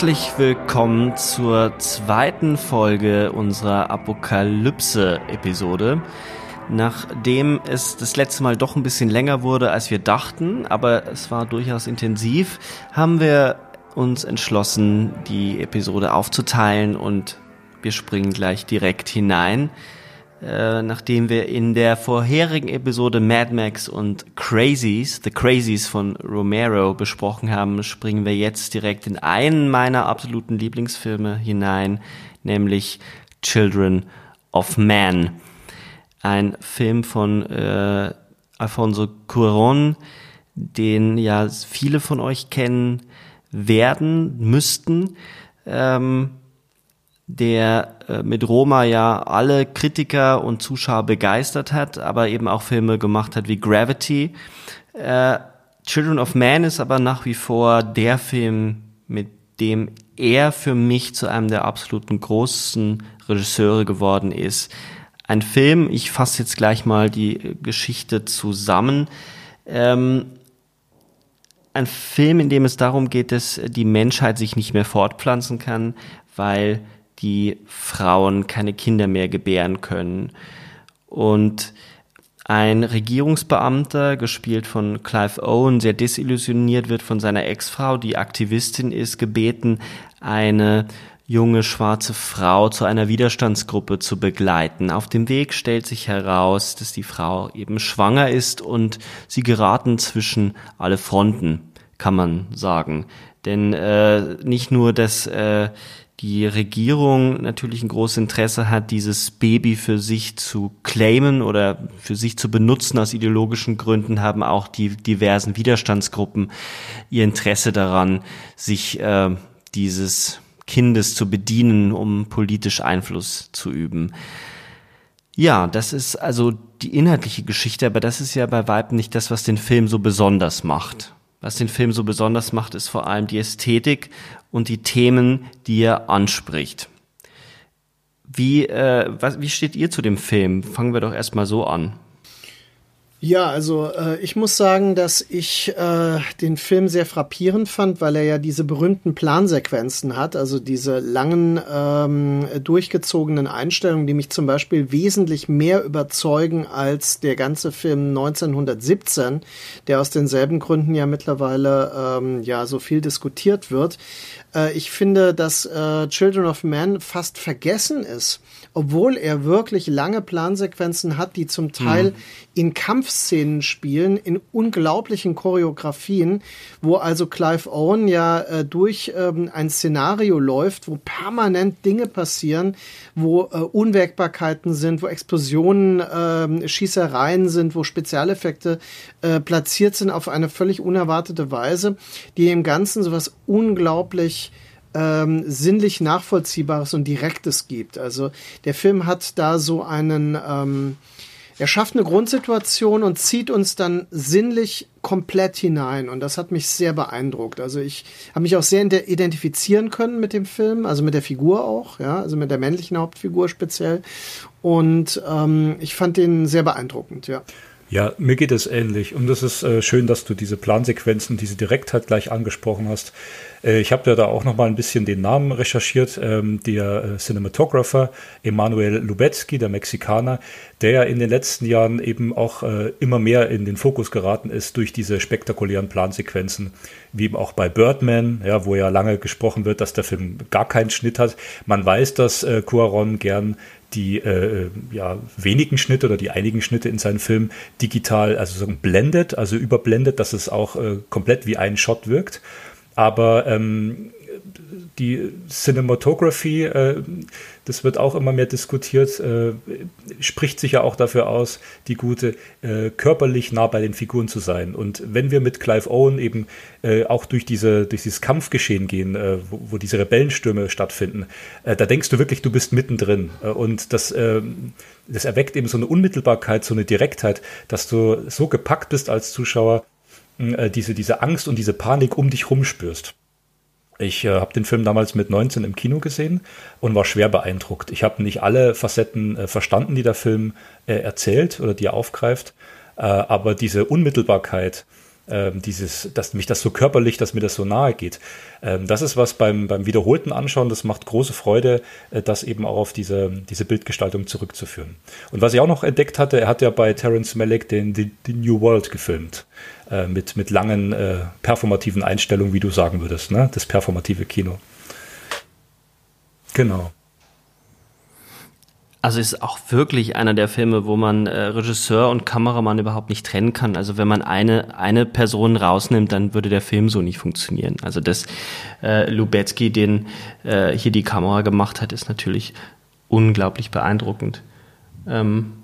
Herzlich willkommen zur zweiten Folge unserer Apokalypse-Episode. Nachdem es das letzte Mal doch ein bisschen länger wurde, als wir dachten, aber es war durchaus intensiv, haben wir uns entschlossen, die Episode aufzuteilen und wir springen gleich direkt hinein. Äh, nachdem wir in der vorherigen Episode Mad Max und Crazies, The Crazies von Romero besprochen haben, springen wir jetzt direkt in einen meiner absoluten Lieblingsfilme hinein, nämlich Children of Man. Ein Film von äh, Alfonso Cuarón, den ja viele von euch kennen werden müssten. Ähm, der äh, mit Roma ja alle Kritiker und Zuschauer begeistert hat, aber eben auch Filme gemacht hat wie Gravity. Äh, Children of Man ist aber nach wie vor der Film, mit dem er für mich zu einem der absoluten großen Regisseure geworden ist. Ein Film, ich fasse jetzt gleich mal die Geschichte zusammen. Ähm, ein Film, in dem es darum geht, dass die Menschheit sich nicht mehr fortpflanzen kann, weil die Frauen keine Kinder mehr gebären können. Und ein Regierungsbeamter, gespielt von Clive Owen, sehr desillusioniert wird von seiner Ex-Frau, die Aktivistin ist, gebeten, eine junge schwarze Frau zu einer Widerstandsgruppe zu begleiten. Auf dem Weg stellt sich heraus, dass die Frau eben schwanger ist und sie geraten zwischen alle Fronten, kann man sagen. Denn äh, nicht nur, dass äh, die Regierung natürlich ein großes Interesse hat, dieses Baby für sich zu claimen oder für sich zu benutzen aus ideologischen Gründen, haben auch die diversen Widerstandsgruppen ihr Interesse daran, sich äh, dieses Kindes zu bedienen, um politisch Einfluss zu üben. Ja, das ist also die inhaltliche Geschichte, aber das ist ja bei Weib nicht das, was den Film so besonders macht. Was den Film so besonders macht, ist vor allem die Ästhetik und die Themen, die er anspricht. Wie, äh, was, wie steht ihr zu dem Film? Fangen wir doch erstmal so an. Ja, also äh, ich muss sagen, dass ich äh, den Film sehr frappierend fand, weil er ja diese berühmten Plansequenzen hat, also diese langen ähm, durchgezogenen Einstellungen, die mich zum Beispiel wesentlich mehr überzeugen als der ganze Film 1917, der aus denselben Gründen ja mittlerweile ähm, ja so viel diskutiert wird. Äh, ich finde, dass äh, Children of Men fast vergessen ist obwohl er wirklich lange Plansequenzen hat, die zum Teil mhm. in Kampfszenen spielen, in unglaublichen Choreografien, wo also Clive Owen ja äh, durch ähm, ein Szenario läuft, wo permanent Dinge passieren, wo äh, Unwägbarkeiten sind, wo Explosionen, äh, Schießereien sind, wo Spezialeffekte äh, platziert sind auf eine völlig unerwartete Weise, die im Ganzen sowas unglaublich ähm, sinnlich Nachvollziehbares und Direktes gibt. Also der Film hat da so einen, ähm, er schafft eine Grundsituation und zieht uns dann sinnlich komplett hinein und das hat mich sehr beeindruckt. Also ich habe mich auch sehr identifizieren können mit dem Film, also mit der Figur auch, ja, also mit der männlichen Hauptfigur speziell und ähm, ich fand den sehr beeindruckend, ja. Ja, mir geht es ähnlich. Und es ist äh, schön, dass du diese Plansequenzen, diese Direktheit gleich angesprochen hast. Äh, ich habe ja da auch noch mal ein bisschen den Namen recherchiert. Ähm, der äh, Cinematographer Emanuel Lubetsky, der Mexikaner, der ja in den letzten Jahren eben auch äh, immer mehr in den Fokus geraten ist durch diese spektakulären Plansequenzen, wie eben auch bei Birdman, ja, wo ja lange gesprochen wird, dass der Film gar keinen Schnitt hat. Man weiß, dass äh, Cuaron gern die äh, ja, wenigen Schnitte oder die einigen Schnitte in seinen Filmen digital, also so blendet, also überblendet, dass es auch äh, komplett wie ein Shot wirkt. Aber ähm, die Cinematography, äh, das wird auch immer mehr diskutiert, äh, spricht sich ja auch dafür aus, die gute äh, körperlich nah bei den Figuren zu sein. Und wenn wir mit Clive Owen eben auch durch, diese, durch dieses Kampfgeschehen gehen, wo, wo, diese Rebellenstürme stattfinden, da denkst du wirklich, du bist mittendrin. und das, ähm, das erweckt eben so eine Unmittelbarkeit, so eine Direktheit, dass du so gepackt bist als Zuschauer, diese, diese Angst und diese Panik um dich rumspürst. Ich äh, habe den Film damals mit 19 im Kino gesehen und war schwer beeindruckt. Ich habe nicht alle Facetten äh, verstanden, die der Film äh, erzählt oder die er aufgreift, äh, aber diese Unmittelbarkeit, ähm, dieses, dass mich das so körperlich, dass mir das so nahe geht, ähm, das ist was beim, beim wiederholten Anschauen, das macht große Freude, äh, das eben auch auf diese, diese Bildgestaltung zurückzuführen. Und was ich auch noch entdeckt hatte, er hat ja bei Terence Malick den, den, den New World gefilmt. Äh, mit, mit langen äh, performativen Einstellungen, wie du sagen würdest, ne? das performative Kino. Genau. Also ist auch wirklich einer der Filme, wo man äh, Regisseur und Kameramann überhaupt nicht trennen kann. Also wenn man eine eine Person rausnimmt, dann würde der Film so nicht funktionieren. Also dass äh, Lubetzky den äh, hier die Kamera gemacht hat, ist natürlich unglaublich beeindruckend. Ähm,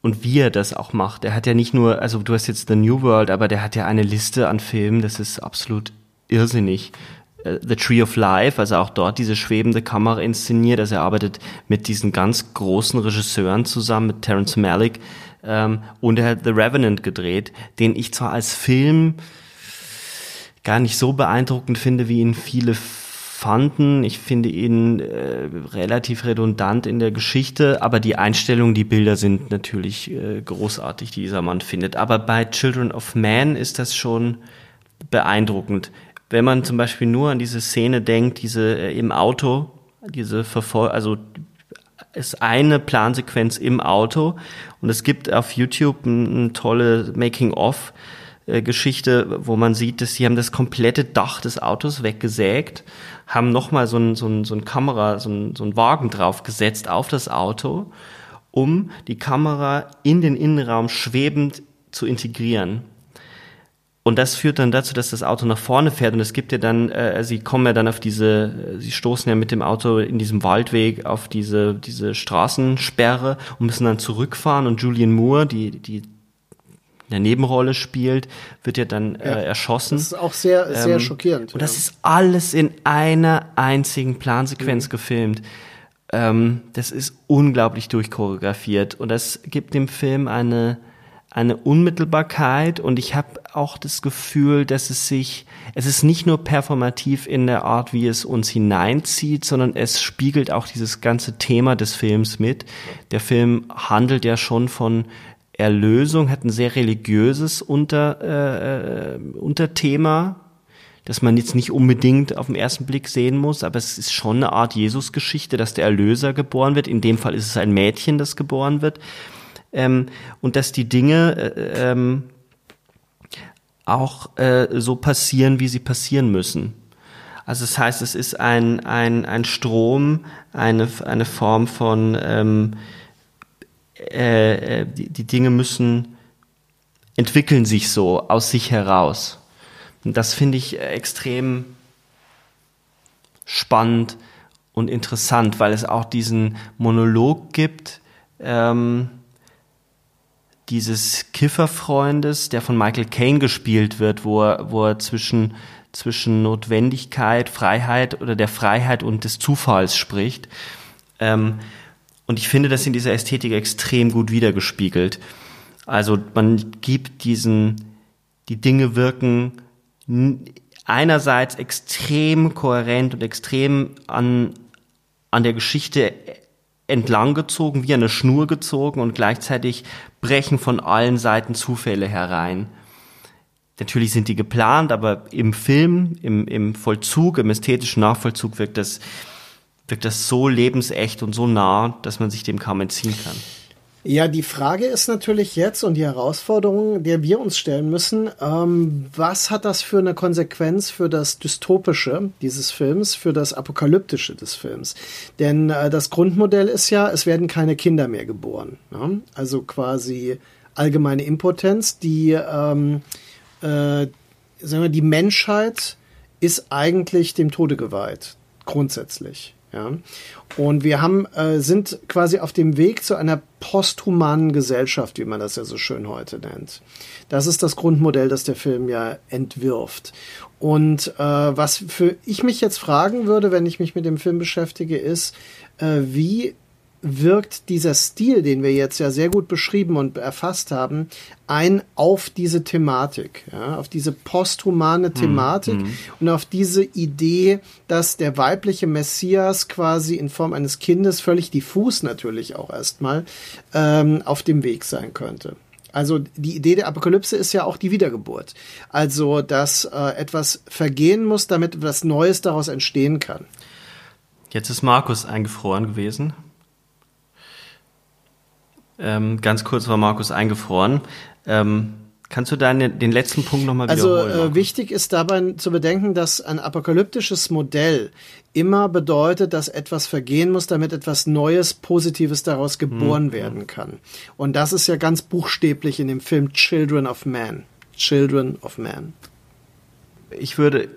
und wie er das auch macht. Er hat ja nicht nur, also du hast jetzt The New World, aber der hat ja eine Liste an Filmen, das ist absolut irrsinnig. Äh, The Tree of Life, also auch dort diese schwebende Kamera inszeniert. Also er arbeitet mit diesen ganz großen Regisseuren zusammen, mit Terence Malick. Ähm, und er hat The Revenant gedreht, den ich zwar als Film gar nicht so beeindruckend finde, wie ihn viele fanden. Ich finde ihn äh, relativ redundant in der Geschichte, aber die Einstellungen, die Bilder sind natürlich äh, großartig, die dieser Mann findet. Aber bei Children of Man ist das schon beeindruckend. Wenn man zum Beispiel nur an diese Szene denkt, diese äh, im Auto, diese Verfol also ist eine Plansequenz im Auto und es gibt auf YouTube eine tolle Making-of Geschichte, wo man sieht, dass sie haben das komplette Dach des Autos weggesägt haben nochmal so ein, so ein, so ein Kamera, so ein, so ein Wagen draufgesetzt auf das Auto, um die Kamera in den Innenraum schwebend zu integrieren. Und das führt dann dazu, dass das Auto nach vorne fährt und es gibt ja dann, äh, sie kommen ja dann auf diese, sie stoßen ja mit dem Auto in diesem Waldweg auf diese, diese Straßensperre und müssen dann zurückfahren und Julian Moore, die, die eine Nebenrolle spielt, wird ja dann äh, erschossen. Das ist auch sehr, sehr ähm, schockierend. Und das ist alles in einer einzigen Plansequenz mhm. gefilmt. Ähm, das ist unglaublich durchchoreografiert und das gibt dem Film eine eine Unmittelbarkeit und ich habe auch das Gefühl, dass es sich, es ist nicht nur performativ in der Art, wie es uns hineinzieht, sondern es spiegelt auch dieses ganze Thema des Films mit. Der Film handelt ja schon von Erlösung hat ein sehr religiöses Unter, äh, äh, Unterthema, das man jetzt nicht unbedingt auf den ersten Blick sehen muss, aber es ist schon eine Art Jesusgeschichte, dass der Erlöser geboren wird. In dem Fall ist es ein Mädchen, das geboren wird. Ähm, und dass die Dinge äh, ähm, auch äh, so passieren, wie sie passieren müssen. Also das heißt, es ist ein, ein, ein Strom, eine, eine Form von ähm, äh, äh, die, die Dinge müssen, entwickeln sich so aus sich heraus. Und das finde ich extrem spannend und interessant, weil es auch diesen Monolog gibt, ähm, dieses Kifferfreundes, der von Michael Caine gespielt wird, wo er, wo er zwischen, zwischen Notwendigkeit, Freiheit oder der Freiheit und des Zufalls spricht. Ähm, und ich finde das in dieser Ästhetik extrem gut wiedergespiegelt. Also man gibt diesen, die Dinge wirken einerseits extrem kohärent und extrem an, an der Geschichte entlang gezogen, wie eine Schnur gezogen und gleichzeitig brechen von allen Seiten Zufälle herein. Natürlich sind die geplant, aber im Film, im, im Vollzug, im ästhetischen Nachvollzug wirkt das wirkt das so lebensecht und so nah, dass man sich dem kaum entziehen kann. Ja, die Frage ist natürlich jetzt und die Herausforderung, der wir uns stellen müssen, ähm, was hat das für eine Konsequenz für das Dystopische dieses Films, für das Apokalyptische des Films? Denn äh, das Grundmodell ist ja, es werden keine Kinder mehr geboren. Ne? Also quasi allgemeine Impotenz, die, ähm, äh, sagen wir, die Menschheit ist eigentlich dem Tode geweiht, grundsätzlich. Ja. Und wir haben, äh, sind quasi auf dem Weg zu einer posthumanen Gesellschaft, wie man das ja so schön heute nennt. Das ist das Grundmodell, das der Film ja entwirft. Und äh, was für ich mich jetzt fragen würde, wenn ich mich mit dem Film beschäftige, ist, äh, wie wirkt dieser Stil, den wir jetzt ja sehr gut beschrieben und erfasst haben, ein auf diese Thematik, ja, auf diese posthumane Thematik mhm. und auf diese Idee, dass der weibliche Messias quasi in Form eines Kindes völlig diffus natürlich auch erstmal ähm, auf dem Weg sein könnte. Also die Idee der Apokalypse ist ja auch die Wiedergeburt. Also dass äh, etwas vergehen muss, damit etwas Neues daraus entstehen kann. Jetzt ist Markus eingefroren gewesen. Ähm, ganz kurz war Markus eingefroren. Ähm, kannst du deine, den letzten Punkt nochmal wiederholen? Also äh, wichtig ist dabei zu bedenken, dass ein apokalyptisches Modell immer bedeutet, dass etwas vergehen muss, damit etwas Neues, Positives daraus geboren mhm. werden kann. Und das ist ja ganz buchstäblich in dem Film Children of Man. Children of Man. Ich würde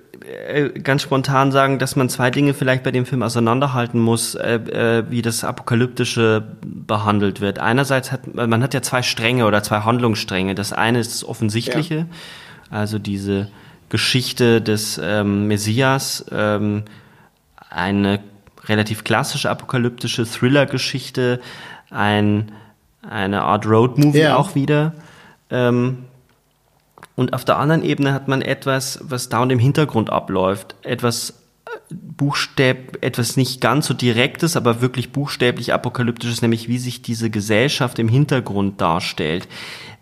ganz spontan sagen, dass man zwei Dinge vielleicht bei dem Film auseinanderhalten muss, äh, äh, wie das Apokalyptische behandelt wird. Einerseits hat man hat ja zwei Stränge oder zwei Handlungsstränge. Das eine ist das Offensichtliche, ja. also diese Geschichte des ähm, Messias, ähm, eine relativ klassische apokalyptische Thriller-Geschichte, ein, eine Art Road-Movie ja. auch wieder. Ähm, und auf der anderen Ebene hat man etwas, was da und im Hintergrund abläuft, etwas äh, Buchstäb, etwas nicht ganz so direktes, aber wirklich buchstäblich apokalyptisches, nämlich wie sich diese Gesellschaft im Hintergrund darstellt.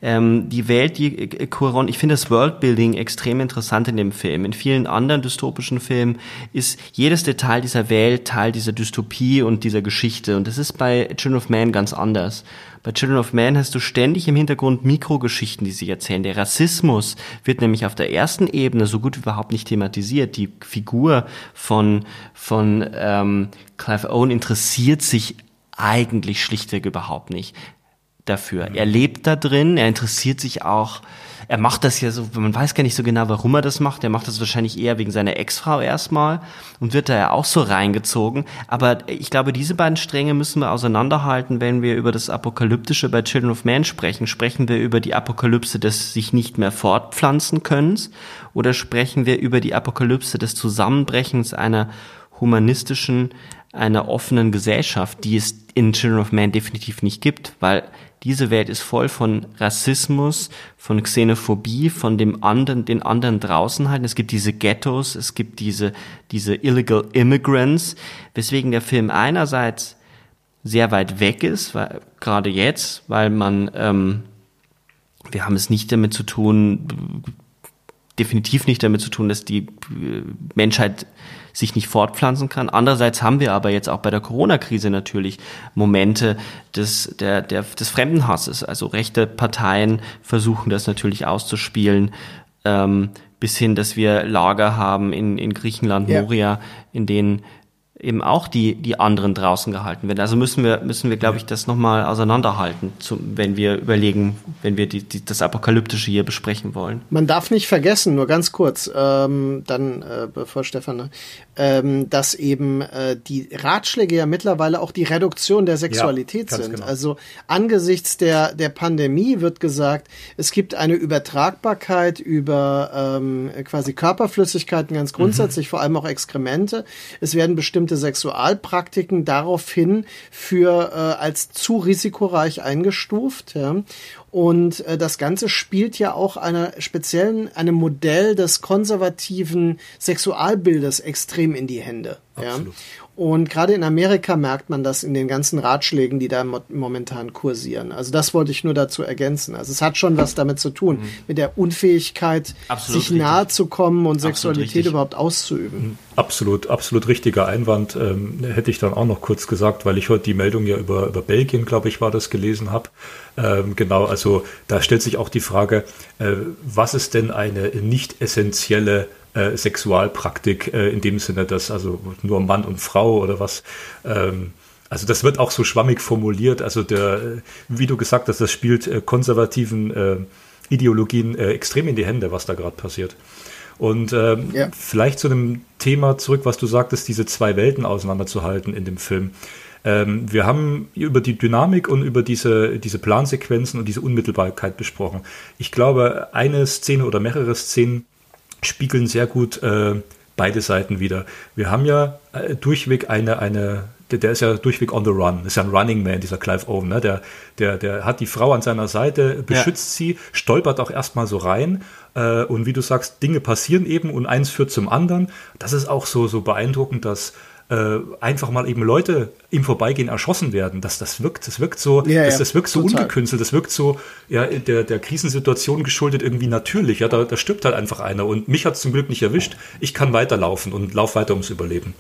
Ähm, die Welt, die Cuaron, ich finde das Worldbuilding extrem interessant in dem Film. In vielen anderen dystopischen Filmen ist jedes Detail dieser Welt Teil dieser Dystopie und dieser Geschichte. Und das ist bei Children of Man ganz anders. Bei Children of Man hast du ständig im Hintergrund Mikrogeschichten, die sich erzählen. Der Rassismus wird nämlich auf der ersten Ebene so gut wie überhaupt nicht thematisiert. Die Figur von, von ähm, Clive Owen interessiert sich eigentlich schlichtweg überhaupt nicht dafür. Er lebt da drin, er interessiert sich auch er macht das ja so, man weiß gar nicht so genau, warum er das macht. Er macht das wahrscheinlich eher wegen seiner Ex-Frau erstmal und wird da ja auch so reingezogen. Aber ich glaube, diese beiden Stränge müssen wir auseinanderhalten, wenn wir über das Apokalyptische bei Children of Man sprechen. Sprechen wir über die Apokalypse des sich nicht mehr fortpflanzen Könnens oder sprechen wir über die Apokalypse des Zusammenbrechens einer humanistischen, einer offenen Gesellschaft, die es in Children of Man definitiv nicht gibt, weil diese Welt ist voll von Rassismus, von Xenophobie, von dem anderen, den anderen draußen halten. Es gibt diese Ghettos, es gibt diese, diese illegal immigrants, weswegen der Film einerseits sehr weit weg ist, weil, gerade jetzt, weil man, ähm, wir haben es nicht damit zu tun, definitiv nicht damit zu tun, dass die äh, Menschheit sich nicht fortpflanzen kann. Andererseits haben wir aber jetzt auch bei der Corona-Krise natürlich Momente des, der, der, des Fremdenhasses. Also rechte Parteien versuchen das natürlich auszuspielen, ähm, bis hin, dass wir Lager haben in, in Griechenland, Moria, ja. in denen eben auch die, die anderen draußen gehalten werden. Also müssen wir, müssen wir, glaube ich, das nochmal auseinanderhalten, zum, wenn wir überlegen, wenn wir die, die, das Apokalyptische hier besprechen wollen. Man darf nicht vergessen, nur ganz kurz, ähm, dann, äh, bevor Stefan, ähm, dass eben äh, die Ratschläge ja mittlerweile auch die Reduktion der Sexualität ja, sind. Genau. Also angesichts der, der Pandemie wird gesagt, es gibt eine Übertragbarkeit über ähm, quasi Körperflüssigkeiten ganz grundsätzlich, mhm. vor allem auch Exkremente. Es werden bestimmte Sexualpraktiken daraufhin für äh, als zu risikoreich eingestuft. Ja. Und äh, das Ganze spielt ja auch einer speziellen, einem Modell des konservativen Sexualbildes extrem in die Hände. Absolut. Ja? Und gerade in Amerika merkt man das in den ganzen Ratschlägen, die da mo momentan kursieren. Also das wollte ich nur dazu ergänzen. Also es hat schon was damit zu tun, mhm. mit der Unfähigkeit, absolut sich nahe zu kommen und absolut Sexualität richtig. überhaupt auszuüben. Mhm. Absolut, absolut richtiger Einwand. Ähm, hätte ich dann auch noch kurz gesagt, weil ich heute die Meldung ja über, über Belgien, glaube ich, war das gelesen habe. Ähm, genau, also da stellt sich auch die Frage, äh, was ist denn eine nicht essentielle äh, Sexualpraktik äh, in dem Sinne, dass also nur Mann und Frau oder was. Ähm, also das wird auch so schwammig formuliert. Also der, wie du gesagt hast, das spielt äh, konservativen äh, Ideologien äh, extrem in die Hände, was da gerade passiert. Und ähm, Ja. vielleicht zu dem Thema zurück, was du sagtest, diese zwei Welten auseinanderzuhalten in dem Film. Ähm, wir haben über die Dynamik und über diese, diese Plansequenzen und diese Unmittelbarkeit besprochen. Ich glaube, eine Szene oder mehrere Szenen spiegeln sehr gut äh, beide Seiten wieder. Wir haben ja äh, durchweg eine, eine der, der ist ja durchweg on the run, ist ja ein Running Man, dieser Clive Owen, ne? der, der, der hat die Frau an seiner Seite, beschützt sie, stolpert auch erstmal so rein äh, und wie du sagst, Dinge passieren eben und eins führt zum anderen. Das ist auch so, so beeindruckend, dass äh, einfach mal eben Leute im Vorbeigehen erschossen werden. Das, das wirkt, das wirkt so, Ja, das, das wirkt so total. ungekünstelt, das wirkt so, ja, der, der Krisensituation geschuldet irgendwie natürlich. Ja, da, da stirbt halt einfach einer und mich hat es zum Glück nicht erwischt. Ich kann weiterlaufen und lauf weiter ums Überleben.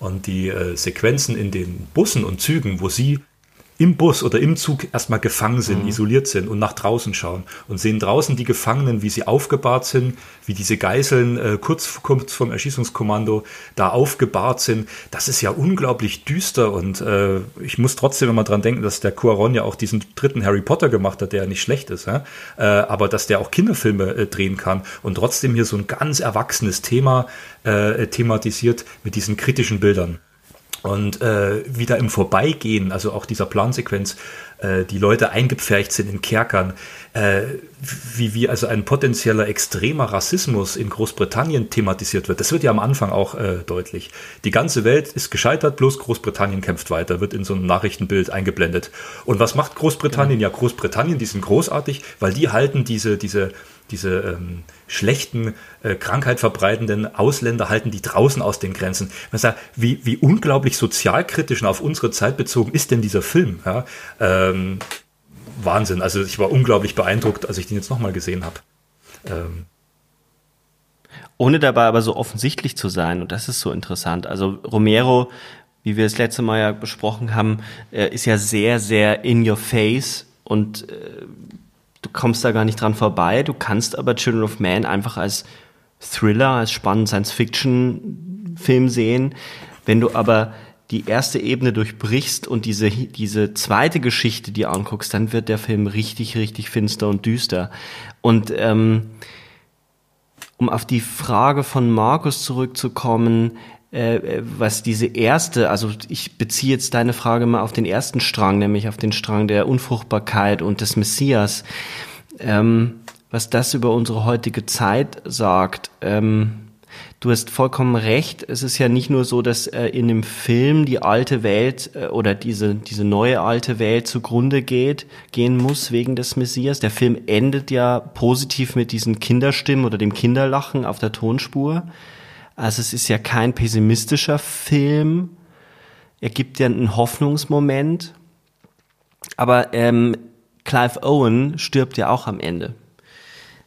Und die äh, Sequenzen in den Bussen und Zügen, wo sie im Bus oder im Zug erstmal gefangen sind, isoliert sind und nach draußen schauen und sehen draußen die Gefangenen, wie sie aufgebahrt sind, wie diese Geiseln äh, kurz, kurz vom Erschießungskommando da aufgebahrt sind. Das ist ja unglaublich düster und äh, ich muss trotzdem immer dran denken, dass der Cuaron ja auch diesen dritten Harry Potter gemacht hat, der ja nicht schlecht ist, ja? äh, aber dass der auch Kinderfilme äh, drehen kann und trotzdem hier so ein ganz erwachsenes Thema äh, thematisiert mit diesen kritischen Bildern. Und äh, wieder im Vorbeigehen, also auch dieser Plansequenz, äh, die Leute eingepfercht sind in Kerkern, äh, wie, wie also ein potenzieller extremer Rassismus in Großbritannien thematisiert wird. Das wird ja am Anfang auch äh, deutlich. Die ganze Welt ist gescheitert, bloß Großbritannien kämpft weiter, wird in so einem Nachrichtenbild eingeblendet. Und was macht Großbritannien? Ja, Großbritannien, die sind großartig, weil die halten diese, diese, diese ähm, schlechten, äh, Krankheit Ausländer halten die draußen aus den Grenzen. Man sagt, wie, wie unglaublich sozialkritisch und auf unsere Zeit bezogen ist denn dieser Film? Ja? Ähm, Wahnsinn. Also ich war unglaublich beeindruckt, als ich den jetzt nochmal gesehen habe. Ähm, ohne dabei aber so offensichtlich zu sein. Und das ist so interessant. Also Romero, wie wir das letzte Mal ja besprochen haben, äh, ist ja sehr, sehr in your face und äh, du kommst da gar nicht dran vorbei. Du kannst aber Children of Man einfach als Thriller, als spannenden Science-Fiction-Film sehen. Wenn du aber die erste Ebene durchbrichst und diese, diese zweite Geschichte dir anguckst, dann wird der Film richtig, richtig finster und düster. Und ähm, um auf die Frage von Markus zurückzukommen, äh, was diese erste, also ich beziehe jetzt deine Frage mal auf den ersten Strang, nämlich auf den Strang der Unfruchtbarkeit und des Messias, ähm, was das über unsere heutige Zeit sagt. Ähm, du hast vollkommen recht. Es ist ja nicht nur so, dass äh, in dem Film die alte Welt äh, oder diese, diese neue alte Welt zugrunde geht, gehen muss wegen des Messias. Der Film endet ja positiv mit diesen Kinderstimmen oder dem Kinderlachen auf der Tonspur. Also es ist ja kein pessimistischer Film. Er gibt ja einen Hoffnungsmoment. Aber ähm, Clive Owen stirbt ja auch am Ende.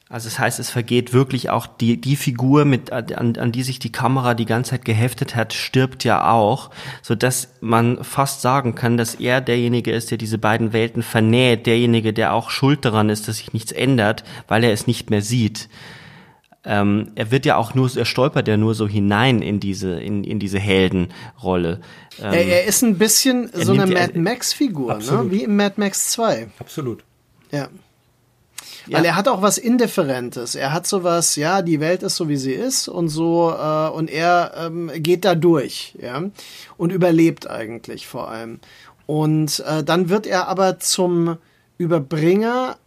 Also das heißt, es vergeht wirklich auch die, die Figur, mit, an, an die sich die Kamera die ganze Zeit geheftet hat, stirbt ja auch, so dass man fast sagen kann, dass er derjenige ist, der diese beiden Welten vernäht, derjenige, der auch schuld daran ist, dass sich nichts ändert, weil er es nicht mehr sieht. Ähm, er wird ja auch nur, er stolpert ja nur so hinein in diese, in, in diese Heldenrolle. Ähm, er, er ist ein bisschen so eine ja- Mad Max-Figur, ne? Wie im Mad Max 2. absolut. Ja. Ja. Weil er hat auch was Indifferentes. Er hat sowas, ja, die Welt ist so wie sie ist und so, äh, und er ähm, geht da durch, ja, und überlebt eigentlich vor allem. Und äh, dann wird er aber zum Überbringer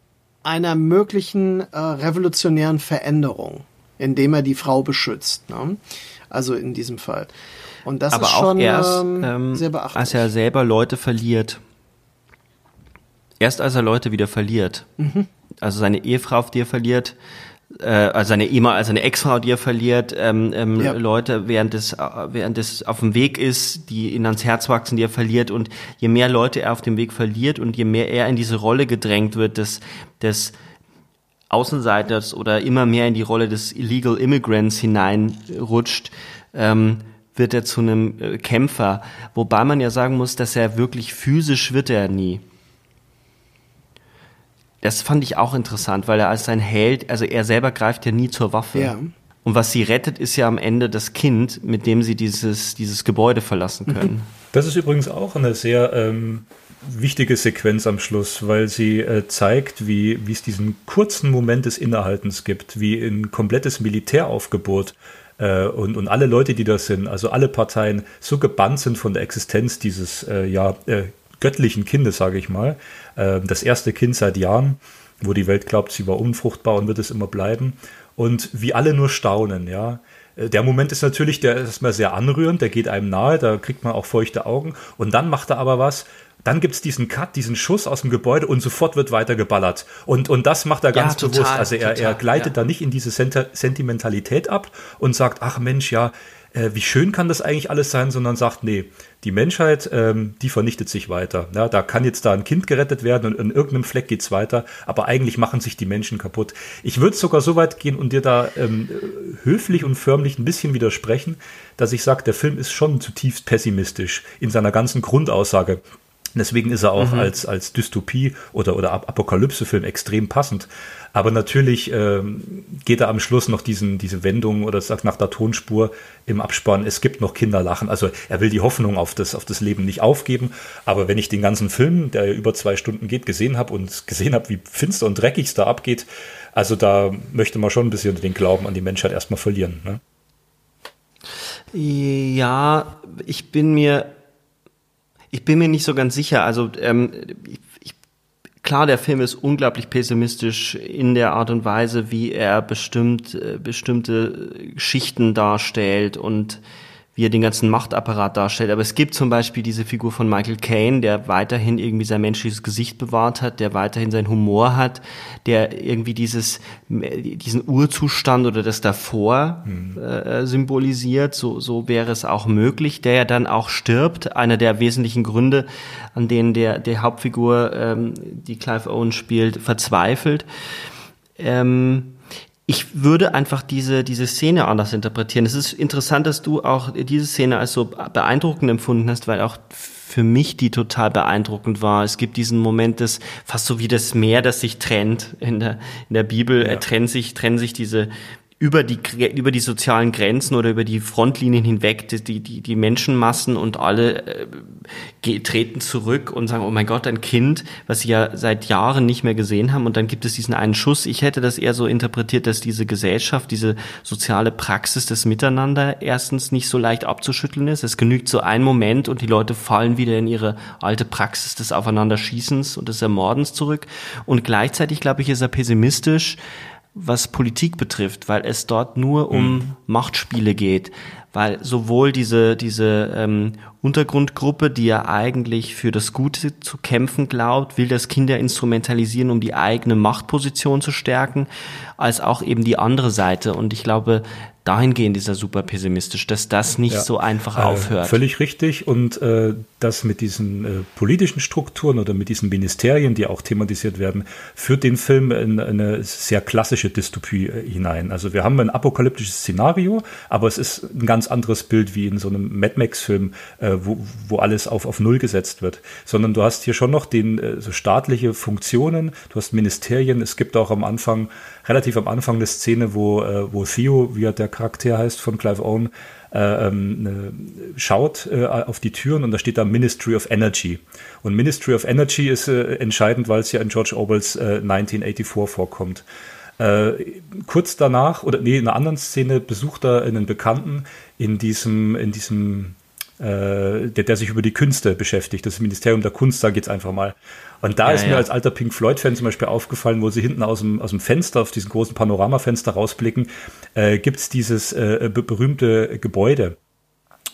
einer möglichen äh, revolutionären Veränderung, indem er die Frau beschützt. Ne? Also in diesem Fall. Und das aber ist auch schon erst, ähm, ähm, sehr beachtlich. als er selber Leute verliert. Erst als er Leute wieder verliert. Mhm. Also seine Ehefrau, die er verliert, äh, also seine Ehemann, also seine Ex-Frau, die er verliert, ähm, ähm, ja. Leute, während es, während es auf dem Weg ist, die ihn ans Herz wachsen, die er verliert. Und je mehr Leute er auf dem Weg verliert und je mehr er in diese Rolle gedrängt wird, des, des Außenseiters oder immer mehr in die Rolle des Illegal Immigrants hineinrutscht, ähm, wird er zu einem äh, Kämpfer. Wobei man ja sagen muss, dass er wirklich physisch wird er nie. Das fand ich auch interessant, weil er als sein Held, also er selber greift ja nie zur Waffe. Ja. Und was sie rettet, ist ja am Ende das Kind, mit dem sie dieses, dieses Gebäude verlassen können. Das ist übrigens auch eine sehr ähm, wichtige Sequenz am Schluss, weil sie äh, zeigt, wie, es diesen kurzen Moment des Innehaltens gibt, wie ein komplettes Militäraufgebot äh, und, und alle Leute, die da sind, also alle Parteien so gebannt sind von der Existenz dieses äh, ja, äh, göttlichen Kindes, sage ich mal. Äh, das erste Kind seit Jahren, wo die Welt glaubt, sie war unfruchtbar und wird es immer bleiben. Und wie alle nur staunen, ja. Äh, der Moment ist natürlich, der ist erstmal sehr anrührend, der geht einem nahe, da kriegt man auch feuchte Augen. Und dann macht er aber was, dann gibt es diesen Cut, diesen Schuss aus dem Gebäude und sofort wird weiter geballert. Und, und das macht er ganz ja, total, bewusst. Also er, total, er gleitet ja. da nicht in diese Sentimentalität ab und sagt, ach Mensch, ja, äh, wie schön kann das eigentlich alles sein, sondern sagt, nee, die Menschheit, ähm, die vernichtet sich weiter. Ja, da kann jetzt da ein Kind gerettet werden und in irgendeinem Fleck geht's weiter, aber eigentlich machen sich die Menschen kaputt. Ich würde sogar so weit gehen und dir da ähm, höflich und förmlich ein bisschen widersprechen, dass ich sage, der Film ist schon zutiefst pessimistisch in seiner ganzen Grundaussage. Deswegen ist er auch mhm. als, als Dystopie oder, oder Apokalypse-Film extrem passend. Aber natürlich ähm, geht er am Schluss noch diesen, diese Wendung oder sagt nach der Tonspur im Abspann, es gibt noch Kinderlachen. Also er will die Hoffnung auf das, auf das Leben nicht aufgeben. Aber wenn ich den ganzen Film, der über zwei Stunden geht, gesehen habe und gesehen habe, wie finster und dreckig es da abgeht, also da möchte man schon ein bisschen den Glauben an die Menschheit erstmal verlieren. Ne? Ja, ich bin mir ich bin mir nicht so ganz sicher. Also ähm, ich, klar, der Film ist unglaublich pessimistisch in der Art und Weise, wie er bestimmt äh, bestimmte Schichten darstellt und wie er den ganzen Machtapparat darstellt. Aber es gibt zum Beispiel diese Figur von Michael Caine, der weiterhin irgendwie sein menschliches Gesicht bewahrt hat, der weiterhin seinen Humor hat, der irgendwie dieses, diesen Urzustand oder das davor mhm. äh, symbolisiert. So, so wäre es auch möglich, der ja dann auch stirbt. Einer der wesentlichen Gründe, an denen der, der Hauptfigur, ähm, die Clive Owen spielt, verzweifelt. Ähm, ich würde einfach diese, diese Szene anders interpretieren. Es ist interessant, dass du auch diese Szene als so beeindruckend empfunden hast, weil auch für mich die total beeindruckend war. Es gibt diesen Moment des, fast so wie das Meer, das sich trennt in der, in der Bibel, ja. trennen sich, trennen sich diese, über die, über die sozialen Grenzen oder über die Frontlinien hinweg, die, die, die Menschenmassen und alle äh, treten zurück und sagen, oh mein Gott, ein Kind, was sie ja seit Jahren nicht mehr gesehen haben und dann gibt es diesen einen Schuss. Ich hätte das eher so interpretiert, dass diese Gesellschaft, diese soziale Praxis des Miteinander erstens nicht so leicht abzuschütteln ist. Es genügt so ein Moment und die Leute fallen wieder in ihre alte Praxis des Aufeinanderschießens und des Ermordens zurück. Und gleichzeitig, glaube ich, ist er pessimistisch, was Politik betrifft, weil es dort nur um mhm. Machtspiele geht, weil sowohl diese diese ähm, Untergrundgruppe, die ja eigentlich für das Gute zu kämpfen glaubt, will das Kinder instrumentalisieren, um die eigene Machtposition zu stärken, als auch eben die andere Seite. Und ich glaube, dahingehend ist er super pessimistisch, dass das nicht ja, so einfach äh, aufhört. Völlig richtig. Und äh, das mit diesen äh, politischen Strukturen oder mit diesen Ministerien, die auch thematisiert werden, führt den Film in eine sehr klassische Dystopie äh, hinein. Also wir haben ein apokalyptisches Szenario, aber es ist ein ganz anderes Bild wie in so einem Mad Max-Film, äh, wo, wo alles auf, auf Null gesetzt wird. Sondern du hast hier schon noch den, äh, so staatliche Funktionen, du hast Ministerien, es gibt auch am Anfang relativ am Anfang eine Szene, wo, äh, wo Theo, wie er der Charakter heißt von Clive Owen, schaut äh, auf die Türen und da steht da Ministry of Energy. Und Ministry of Energy ist äh, entscheidend, weil es ja in George Orwells 1984 äh, vorkommt. Äh, kurz danach, oder nee, in einer anderen Szene besucht er einen Bekannten in diesem, in diesem äh, der, der sich über die Künste beschäftigt. Das Ministerium der Kunst, sage ich jetzt einfach mal. Und da ja, ist mir ja. als alter Pink Floyd-Fan zum Beispiel aufgefallen, wo sie hinten aus dem, aus dem Fenster, auf diesen großen Panoramafenster rausblicken, äh, gibt's dieses äh, berühmte Gebäude.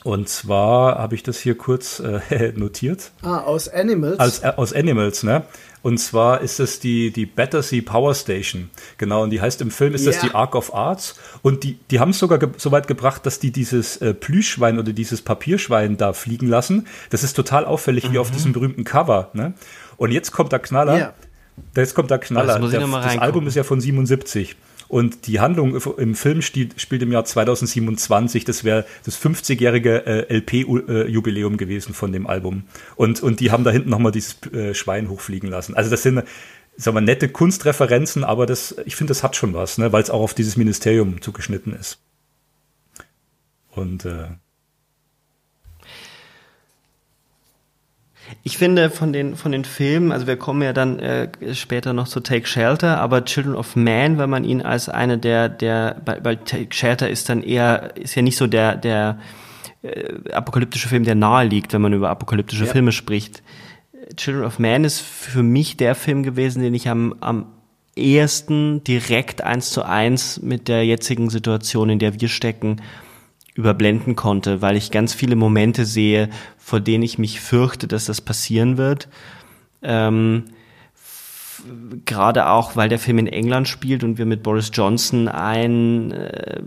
Und zwar habe ich das hier kurz äh, notiert. Ah, aus Animals. Als, äh, aus Animals, ne? Und zwar ist es die, die Battersea Power Station. Genau, und die heißt im Film ist yeah. das die Ark of Arts. Und die, die haben es sogar ge so weit gebracht, dass die dieses äh, Plüschschwein oder dieses Papierschwein da fliegen lassen. Das ist total auffällig, mhm. wie auf mhm. diesem berühmten Cover. Ne? Und jetzt kommt der Knaller. Yeah. Jetzt kommt der Knaller. Das, der, das Album ist ja von 77. Und die Handlung im Film spielt, im Jahr 2027. Das wäre das 50-jährige äh, LP-Jubiläum gewesen von dem Album. Und, und die haben da hinten nochmal dieses äh, Schwein hochfliegen lassen. Also das sind sagen wir, nette Kunstreferenzen, aber das, ich finde, das hat schon was, ne, weil es auch auf dieses Ministerium zugeschnitten ist. Und äh, Ich finde von den, von den Filmen, also wir kommen ja dann äh, später noch zu Take Shelter, aber Children of Man, wenn man ihn als eine der, der, bei, bei Take Shelter ist dann eher, ist ja nicht so der, der äh, apokalyptische Film, der nahe liegt, wenn man über apokalyptische ja. Filme spricht. Children of Man ist für mich der Film gewesen, den ich am, am ehesten direkt eins zu eins mit der jetzigen Situation, in der wir stecken, überblenden konnte, weil ich ganz viele Momente sehe, vor denen ich mich fürchte, dass das passieren wird. Ähm, Gerade auch, weil der Film in England spielt und wir mit Boris Johnson einen äh,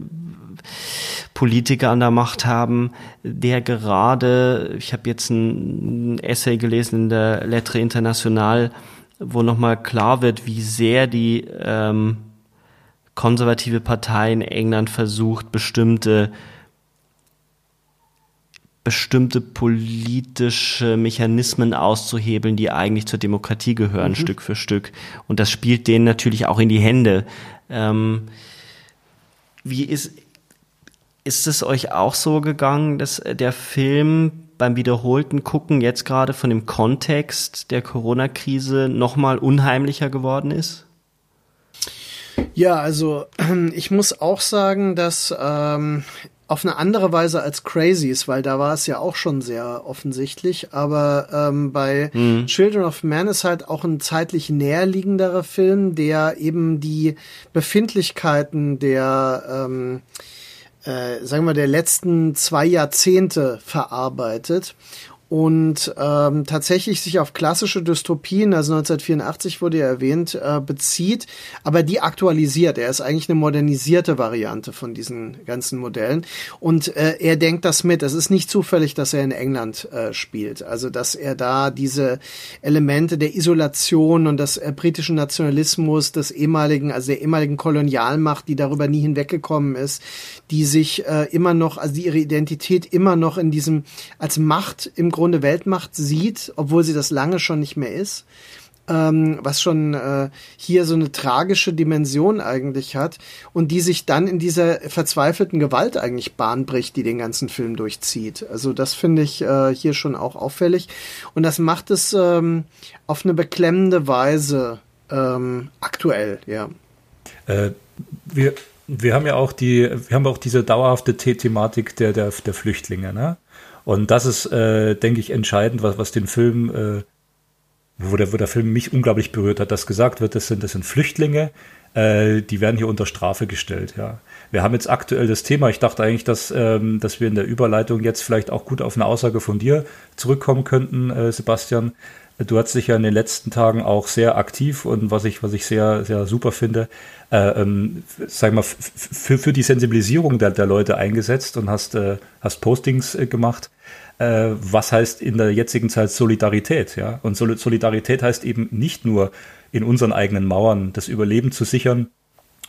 Politiker an der Macht haben, der gerade, ich habe jetzt ein, Essay gelesen in der Lettre International, wo nochmal klar wird, wie sehr die ähm, konservative Partei in England versucht, bestimmte bestimmte politische Mechanismen auszuhebeln, die eigentlich zur Demokratie gehören, mhm. Stück für Stück. Und das spielt denen natürlich auch in die Hände. Ähm, wie ist, ist es euch auch so gegangen, dass der Film beim wiederholten Gucken jetzt gerade von dem Kontext der Corona-Krise nochmal unheimlicher geworden ist? Ja, also ich muss auch sagen, dass ähm, auf eine andere Weise als Crazies, weil da war es ja auch schon sehr offensichtlich. Aber ähm, bei mhm. Children of Man ist halt auch ein zeitlich näherliegenderer Film, der eben die Befindlichkeiten der ähm, äh, sagen wir, der letzten zwei Jahrzehnte verarbeitet und ähm, tatsächlich sich auf klassische Dystopien, also 1984 wurde ja erwähnt, äh, bezieht, aber die aktualisiert. Er ist eigentlich eine modernisierte Variante von diesen ganzen Modellen und äh, er denkt das mit. Es ist nicht zufällig, dass er in England äh, spielt, also dass er da diese Elemente der Isolation und des äh, britischen Nationalismus, des ehemaligen, also der ehemaligen Kolonialmacht, die darüber nie hinweggekommen ist, die sich äh, immer noch, also die ihre Identität immer noch in diesem als Macht im Grunde Weltmacht sieht, obwohl sie das lange schon nicht mehr ist. Ähm, was schon äh, hier so eine tragische Dimension eigentlich hat und die sich dann in dieser verzweifelten Gewalt eigentlich Bahn bricht, die den ganzen Film durchzieht. Also das finde ich äh, hier schon auch auffällig und das macht es ähm, auf eine beklemmende Weise ähm, aktuell, ja. Äh, wir, wir haben ja auch die, wir haben auch diese dauerhafte The Thematik der, der, der Flüchtlinge, ne? Und das ist, äh, denke ich, entscheidend, was, was den Film, äh, wo, der, wo der Film mich unglaublich berührt hat, dass gesagt wird, das sind, das sind Flüchtlinge, äh, die werden hier unter Strafe gestellt, ja. Wir haben jetzt aktuell das Thema, ich dachte eigentlich, dass, ähm, dass wir in der Überleitung jetzt vielleicht auch gut auf eine Aussage von dir zurückkommen könnten, äh, Sebastian. Du hast dich ja in den letzten Tagen auch sehr aktiv und was ich, was ich sehr, sehr super finde, äh, ähm, sag mal, für, für die Sensibilisierung der, der Leute eingesetzt und hast, äh, hast Postings äh, gemacht äh, was heißt in der jetzigen Zeit Solidarität, ja? Und Solidarität heißt eben nicht nur in unseren eigenen Mauern das Überleben zu sichern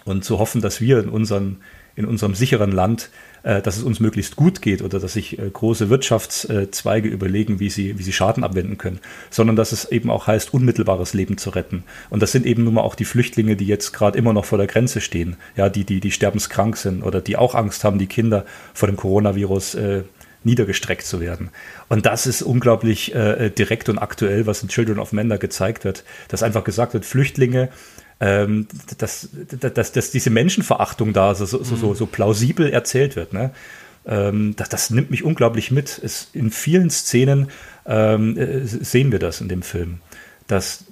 und zu hoffen, dass wir in unseren in unserem sicheren Land, äh, dass es uns möglichst gut geht oder dass sich äh, große Wirtschaftszweige überlegen, wie sie, wie sie Schaden abwenden können, sondern dass es eben auch heißt, unmittelbares Leben zu retten. Und das sind eben nun mal auch die Flüchtlinge, die jetzt gerade immer noch vor der Grenze stehen, ja, die, die, die sterbenskrank sind oder die auch Angst haben, die Kinder vor dem Coronavirus äh, niedergestreckt zu werden. Und das ist unglaublich äh, direkt und aktuell, was in Children of Men da gezeigt wird, dass einfach gesagt wird, Flüchtlinge, ähm, dass, dass, dass diese Menschenverachtung da so, so, so, so plausibel erzählt wird. Ne? Ähm, das, das nimmt mich unglaublich mit. Es, in vielen Szenen ähm, äh, sehen wir das in dem Film. Dass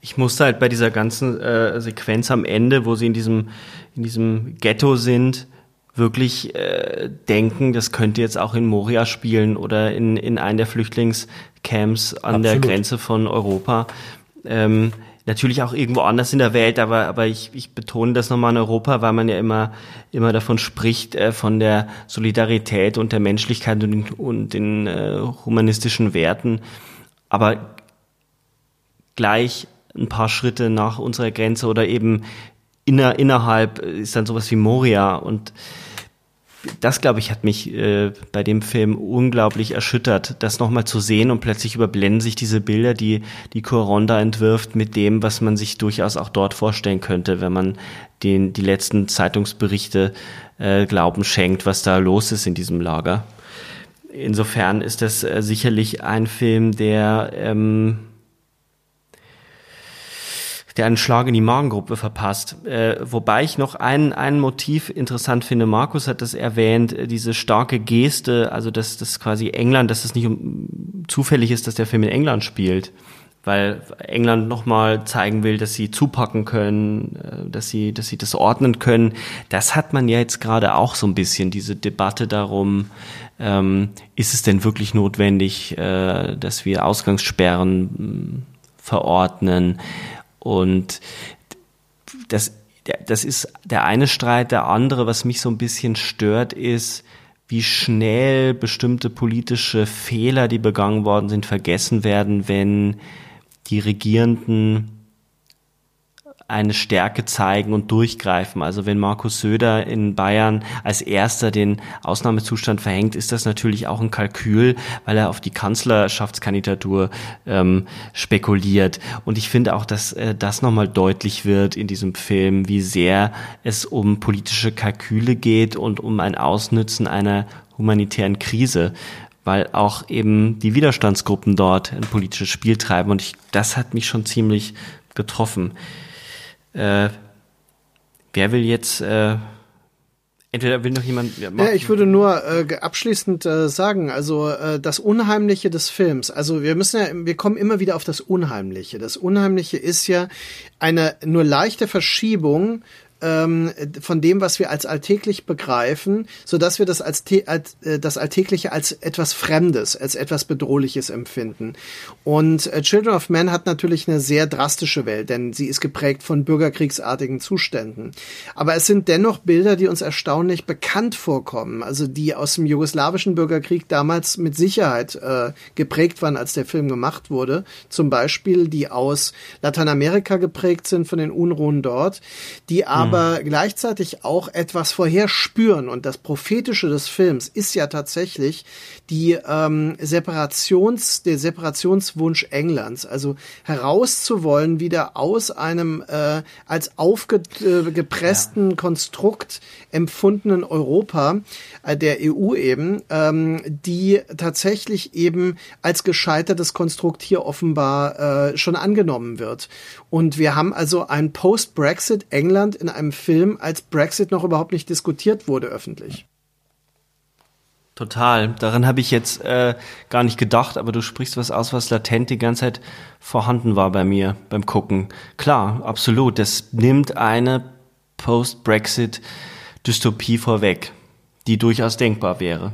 ich musste halt bei dieser ganzen äh, Sequenz am Ende, wo sie in diesem, in diesem Ghetto sind, wirklich äh, denken, das könnte jetzt auch in Moria spielen oder in, in einem der Flüchtlingscamps an Absolut. der Grenze von Europa. Ähm, natürlich auch irgendwo anders in der Welt, aber, aber ich, ich betone das nochmal in Europa, weil man ja immer, immer davon spricht, äh, von der Solidarität und der Menschlichkeit und den, und den äh, humanistischen Werten. Aber gleich ein paar Schritte nach unserer Grenze oder eben inner, innerhalb ist dann sowas wie Moria und das, glaube ich, hat mich äh, bei dem Film unglaublich erschüttert, das nochmal zu sehen und plötzlich überblenden sich diese Bilder, die die Coronda entwirft, mit dem, was man sich durchaus auch dort vorstellen könnte, wenn man den, die letzten Zeitungsberichte äh, Glauben schenkt, was da los ist in diesem Lager. Insofern ist das äh, sicherlich ein Film, der ähm, der einen Schlag in die Magengruppe verpasst. Äh, wobei ich noch ein, ein Motiv interessant finde. Markus hat das erwähnt, äh, diese starke Geste, also dass das quasi England, dass es nicht um, zufällig ist, dass der Film in England spielt, weil England nochmal zeigen will, dass sie zupacken können, äh, dass sie, dass sie das ordnen können. Das hat man ja jetzt gerade auch so ein bisschen, diese Debatte darum, ähm, ist es denn wirklich notwendig, äh, dass wir Ausgangssperren mm, verordnen? Und das, das ist der eine Streit. Der andere, was mich so ein bisschen stört, ist, wie schnell bestimmte politische Fehler, die begangen worden sind, vergessen werden, wenn die Regierenden eine Stärke zeigen und durchgreifen. Also wenn Markus Söder in Bayern als erster den Ausnahmezustand verhängt, ist das natürlich auch ein Kalkül, weil er auf die Kanzlerschaftskandidatur ähm, spekuliert. Und ich finde auch, dass äh, das nochmal deutlich wird in diesem Film, wie sehr es um politische Kalküle geht und um ein Ausnützen einer humanitären Krise weil auch eben die Widerstandsgruppen dort ein politisches Spiel treiben und ich, das hat mich schon ziemlich getroffen. Äh, wer will jetzt äh, Entweder will noch jemand. Ja, ja ich würde nur äh, abschließend äh, sagen, also äh, das Unheimliche des Films. Also wir müssen ja, wir kommen immer wieder auf das Unheimliche. Das Unheimliche ist ja eine nur leichte Verschiebung ähm, von dem, was wir als alltäglich begreifen, so dass wir das als, als äh, das Alltägliche als etwas Fremdes, als etwas Bedrohliches empfinden. Und äh, Children of Men hat natürlich eine sehr drastische Welt, denn sie ist geprägt von bürgerkriegsartigen Zuständen. Aber es sind dennoch Bilder, die uns erstaunlich bekannt vorkommen, also die aus dem jugoslawischen Bürgerkrieg damals mit Sicherheit äh, geprägt waren, als der Film gemacht wurde. Zum Beispiel die aus Lateinamerika geprägt sind von den Unruhen dort, die aber aber gleichzeitig auch etwas vorherspüren. Und das Prophetische des Films ist ja tatsächlich die ähm, Separations, der Separationswunsch Englands, also herauszuwollen wieder aus einem äh, als aufgepressten äh, ja. Konstrukt empfundenen Europa äh, der EU eben, ähm, die tatsächlich eben als gescheitertes Konstrukt hier offenbar äh, schon angenommen wird. Und wir haben also ein Post-Brexit England in einem Film, als Brexit noch überhaupt nicht diskutiert wurde öffentlich. Total. Daran habe ich jetzt äh, gar nicht gedacht, aber du sprichst was aus, was latent die ganze Zeit vorhanden war bei mir beim Gucken. Klar, absolut. Das nimmt eine Post-Brexit-Dystopie vorweg, die durchaus denkbar wäre.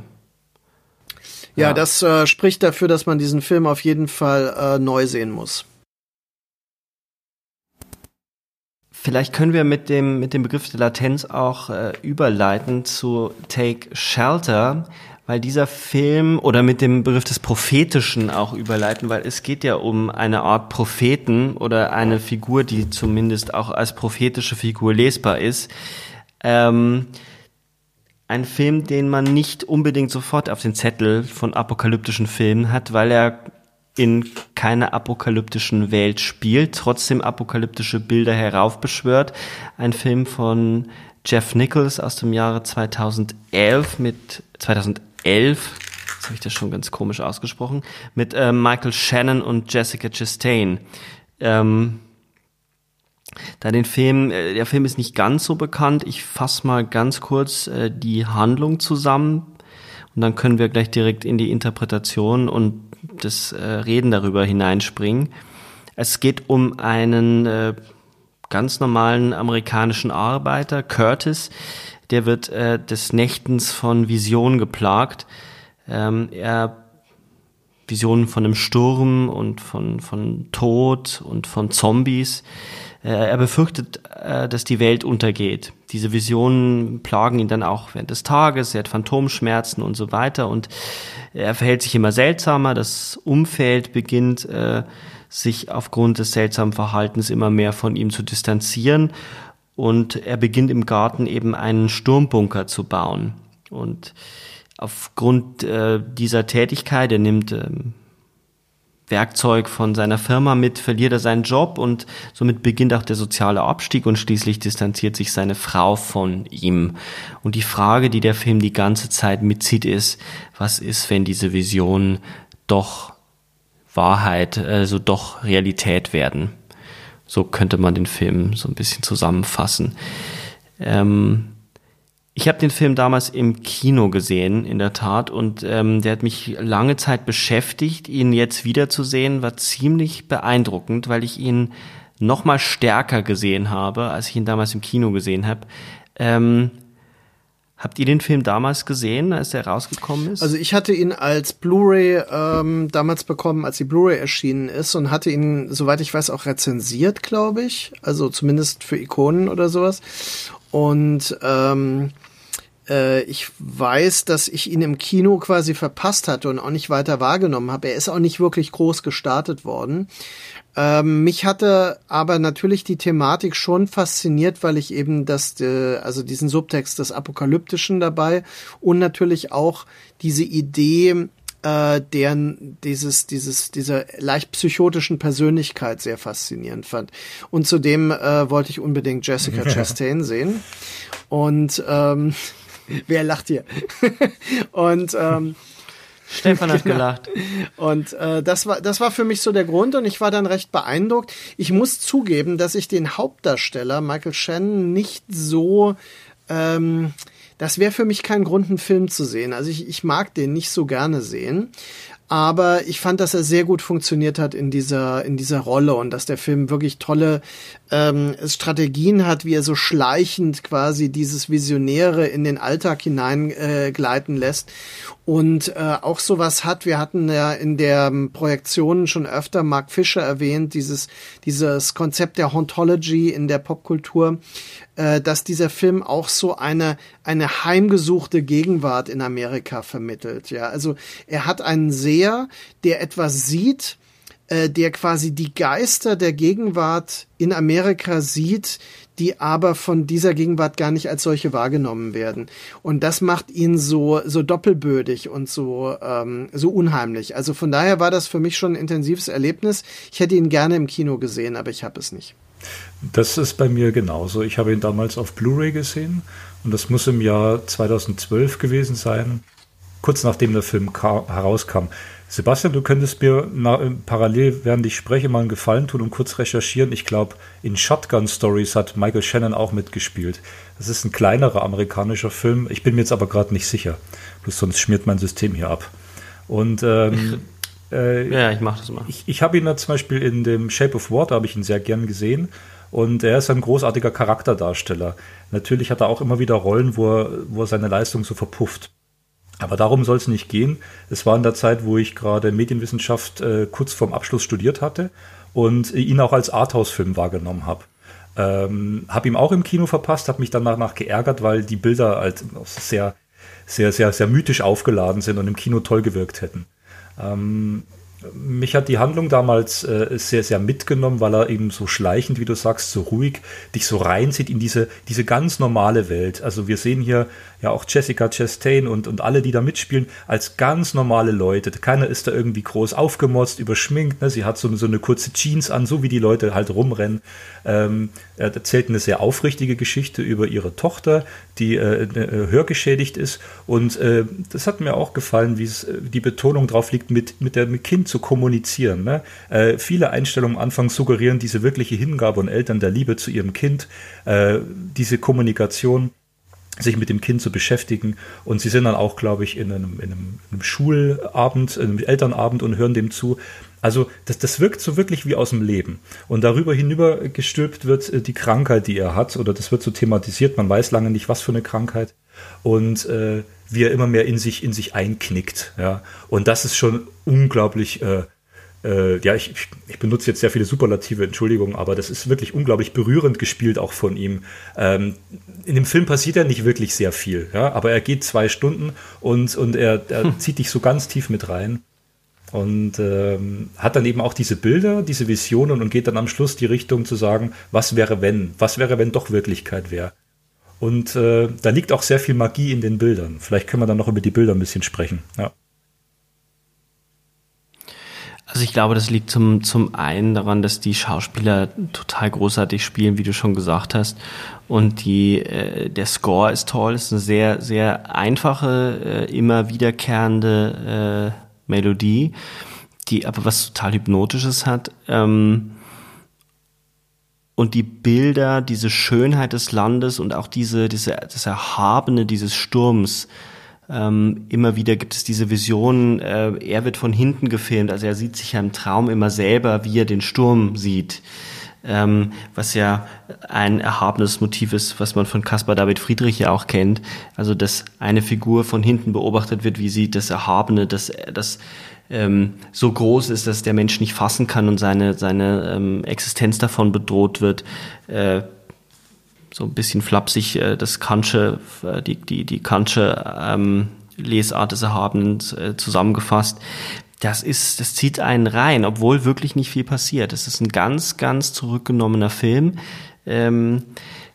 Ja, ja. das äh, spricht dafür, dass man diesen Film auf jeden Fall äh, neu sehen muss. Vielleicht können wir mit dem, mit dem Begriff der Latenz auch äh, überleiten zu Take Shelter, weil dieser Film oder mit dem Begriff des Prophetischen auch überleiten, weil es geht ja um eine Art Propheten oder eine Figur, die zumindest auch als prophetische Figur lesbar ist. Ähm, ein Film, den man nicht unbedingt sofort auf den Zettel von apokalyptischen Filmen hat, weil er in keiner apokalyptischen Welt spielt, trotzdem apokalyptische Bilder heraufbeschwört. Ein Film von Jeff Nichols aus dem Jahre 2011 mit 2011 jetzt habe ich das schon ganz komisch ausgesprochen, mit äh, Michael Shannon und Jessica Chastain. Ähm, da den Film, äh, der Film ist nicht ganz so bekannt. Ich fasse mal ganz kurz äh, die Handlung zusammen und dann können wir gleich direkt in die Interpretation und das äh, Reden darüber hineinspringen. Es geht um einen äh, ganz normalen amerikanischen Arbeiter, Curtis, der wird äh, des Nächtens von Visionen geplagt. Ähm, er Visionen von einem Sturm und von, von Tod und von Zombies. Äh, er befürchtet, äh, dass die Welt untergeht. Diese Visionen plagen ihn dann auch während des Tages. Er hat Phantomschmerzen und so weiter. Und er verhält sich immer seltsamer. Das Umfeld beginnt äh, sich aufgrund des seltsamen Verhaltens immer mehr von ihm zu distanzieren. Und er beginnt im Garten eben einen Sturmbunker zu bauen. Und aufgrund dieser Tätigkeit, er nimmt ähm, Werkzeug von seiner Firma mit, verliert er seinen Job und somit beginnt auch der soziale Abstieg und schließlich distanziert sich seine Frau von ihm. Und die Frage, die der Film die ganze Zeit mitzieht, ist, was ist, wenn diese Visionen doch Wahrheit, also doch Realität werden? So könnte man den Film so ein bisschen zusammenfassen. Ähm, ich habe den Film damals im Kino gesehen, in der Tat, und ähm, der hat mich lange Zeit beschäftigt. Ihn jetzt wiederzusehen, war ziemlich beeindruckend, weil ich ihn noch mal stärker gesehen habe, als ich ihn damals im Kino gesehen habe. Ähm, Habt ihr den Film damals gesehen, als der rausgekommen ist? Also ich hatte ihn als Blu-ray ähm, damals bekommen, als die Blu-ray erschienen ist und hatte ihn, soweit ich weiß, auch rezensiert, glaube ich. Also zumindest für Ikonen oder sowas. Und ähm, äh, ich weiß, dass ich ihn im Kino quasi verpasst hatte und auch nicht weiter wahrgenommen habe. Er ist auch nicht wirklich groß gestartet worden. Ähm, mich hatte aber natürlich die Thematik schon fasziniert, weil ich eben das, äh, also diesen Subtext des Apokalyptischen dabei und natürlich auch diese Idee äh, deren dieses dieses dieser leicht psychotischen Persönlichkeit sehr faszinierend fand und zudem äh, wollte ich unbedingt Jessica Chastain sehen und ähm, Wer lacht hier? und ähm, Stefan hat genau. gelacht. Und äh, das war das war für mich so der Grund und ich war dann recht beeindruckt. Ich muss zugeben, dass ich den Hauptdarsteller Michael Shannon nicht so ähm, das wäre für mich kein Grund, einen Film zu sehen. Also ich, ich mag den nicht so gerne sehen aber ich fand, dass er sehr gut funktioniert hat in dieser in dieser Rolle und dass der Film wirklich tolle ähm, Strategien hat, wie er so schleichend quasi dieses Visionäre in den Alltag hineingleiten äh, lässt und äh, auch sowas hat. Wir hatten ja in der Projektion schon öfter Mark Fischer erwähnt, dieses dieses Konzept der Hauntology in der Popkultur, äh, dass dieser Film auch so eine eine heimgesuchte Gegenwart in Amerika vermittelt. Ja, also er hat einen Seher, der etwas sieht, äh, der quasi die Geister der Gegenwart in Amerika sieht, die aber von dieser Gegenwart gar nicht als solche wahrgenommen werden. Und das macht ihn so, so doppelbödig und so, ähm, so unheimlich. Also von daher war das für mich schon ein intensives Erlebnis. Ich hätte ihn gerne im Kino gesehen, aber ich habe es nicht. Das ist bei mir genauso. Ich habe ihn damals auf Blu-ray gesehen und das muss im Jahr 2012 gewesen sein, kurz nachdem der Film herauskam. Sebastian, du könntest mir na, parallel, während ich spreche, mal einen Gefallen tun und kurz recherchieren. Ich glaube, in Shotgun Stories hat Michael Shannon auch mitgespielt. Das ist ein kleinerer amerikanischer Film. Ich bin mir jetzt aber gerade nicht sicher. Bloß sonst schmiert mein System hier ab. Und ähm, äh, ja, ich mache das mal. Ich, ich habe ihn da zum Beispiel in dem Shape of Water habe ich ihn sehr gern gesehen. Und er ist ein großartiger Charakterdarsteller. Natürlich hat er auch immer wieder Rollen, wo er, wo er seine Leistung so verpufft. Aber darum soll es nicht gehen. Es war in der Zeit, wo ich gerade Medienwissenschaft äh, kurz vorm Abschluss studiert hatte und ihn auch als Arthouse-Film wahrgenommen habe. Ähm, habe ihm auch im Kino verpasst, habe mich dann danach geärgert, weil die Bilder halt sehr, sehr, sehr, sehr mythisch aufgeladen sind und im Kino toll gewirkt hätten. Ähm, mich hat die Handlung damals äh, sehr, sehr mitgenommen, weil er eben so schleichend, wie du sagst, so ruhig dich so reinzieht in diese, diese ganz normale Welt. Also wir sehen hier ja auch Jessica Chastain und, und alle, die da mitspielen, als ganz normale Leute. Keiner ist da irgendwie groß aufgemotzt, überschminkt. Ne? Sie hat so, so eine kurze Jeans an, so wie die Leute halt rumrennen. Ähm, er erzählt eine sehr aufrichtige Geschichte über ihre Tochter, die äh, äh hörgeschädigt ist. Und äh, das hat mir auch gefallen, wie es äh, die Betonung drauf liegt, mit, mit dem Kind zu kommunizieren. Ne? Äh, viele Einstellungen am Anfang suggerieren diese wirkliche Hingabe und Eltern der Liebe zu ihrem Kind, äh, diese Kommunikation sich mit dem Kind zu beschäftigen. Und sie sind dann auch, glaube ich, in einem, in einem, in einem Schulabend, in einem Elternabend und hören dem zu. Also das, das wirkt so wirklich wie aus dem Leben. Und darüber hinüber gestülpt wird äh, die Krankheit, die er hat, oder das wird so thematisiert. Man weiß lange nicht, was für eine Krankheit. Und äh, wie er immer mehr in sich, in sich einknickt. Ja. Und das ist schon unglaublich, äh, äh, ja, ich, ich benutze jetzt sehr viele Superlative, Entschuldigung, aber das ist wirklich unglaublich berührend gespielt auch von ihm. Ähm, in dem Film passiert ja nicht wirklich sehr viel, ja, aber er geht zwei Stunden und, und er, er hm. zieht dich so ganz tief mit rein. Und ähm, hat dann eben auch diese Bilder, diese Visionen und geht dann am Schluss die Richtung zu sagen, was wäre wenn? Was wäre, wenn doch Wirklichkeit wäre? Und äh, da liegt auch sehr viel Magie in den Bildern. Vielleicht können wir dann noch über die Bilder ein bisschen sprechen. Ja. Also ich glaube, das liegt zum, zum einen daran, dass die Schauspieler total großartig spielen, wie du schon gesagt hast. Und die, äh, der Score ist toll, ist eine sehr, sehr einfache, äh, immer wiederkehrende äh, Melodie, die aber was total Hypnotisches hat. Ähm, und die Bilder, diese Schönheit des Landes und auch diese, diese, das Erhabene dieses Sturms, ähm, immer wieder gibt es diese Visionen, äh, er wird von hinten gefilmt, also er sieht sich ja im Traum immer selber, wie er den Sturm sieht. Ähm, was ja ein erhabenes Motiv ist, was man von Caspar David Friedrich ja auch kennt. Also, dass eine Figur von hinten beobachtet wird, wie sie das Erhabene, das, das ähm, so groß ist, dass der Mensch nicht fassen kann und seine, seine ähm, Existenz davon bedroht wird. Äh, so ein bisschen flapsig äh, das Kantsche, äh, die, die, die Kantsche ähm, Lesart des Erhabenen äh, zusammengefasst. Das ist, das zieht einen rein, obwohl wirklich nicht viel passiert. Es ist ein ganz, ganz zurückgenommener Film. Ähm,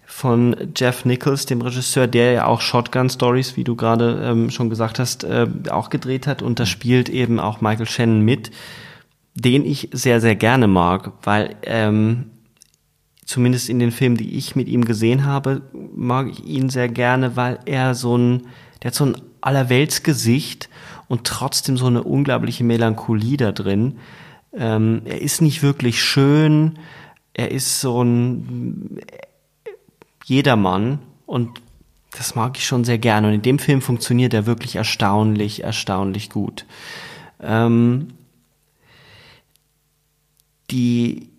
von Jeff Nichols, dem Regisseur, der ja auch Shotgun Stories, wie du gerade ähm, schon gesagt hast, äh, auch gedreht hat. Und da spielt eben auch Michael Shannon mit, den ich sehr, sehr gerne mag, weil ähm, zumindest in den Filmen, die ich mit ihm gesehen habe, mag ich ihn sehr gerne, weil er so ein, der hat so ein Allerweltsgesicht und trotzdem so eine unglaubliche Melancholie da drin. Ähm, er ist nicht wirklich schön, er ist so ein Jedermann und das mag ich schon sehr gerne. Und in dem Film funktioniert er wirklich erstaunlich, erstaunlich gut. Ähm, die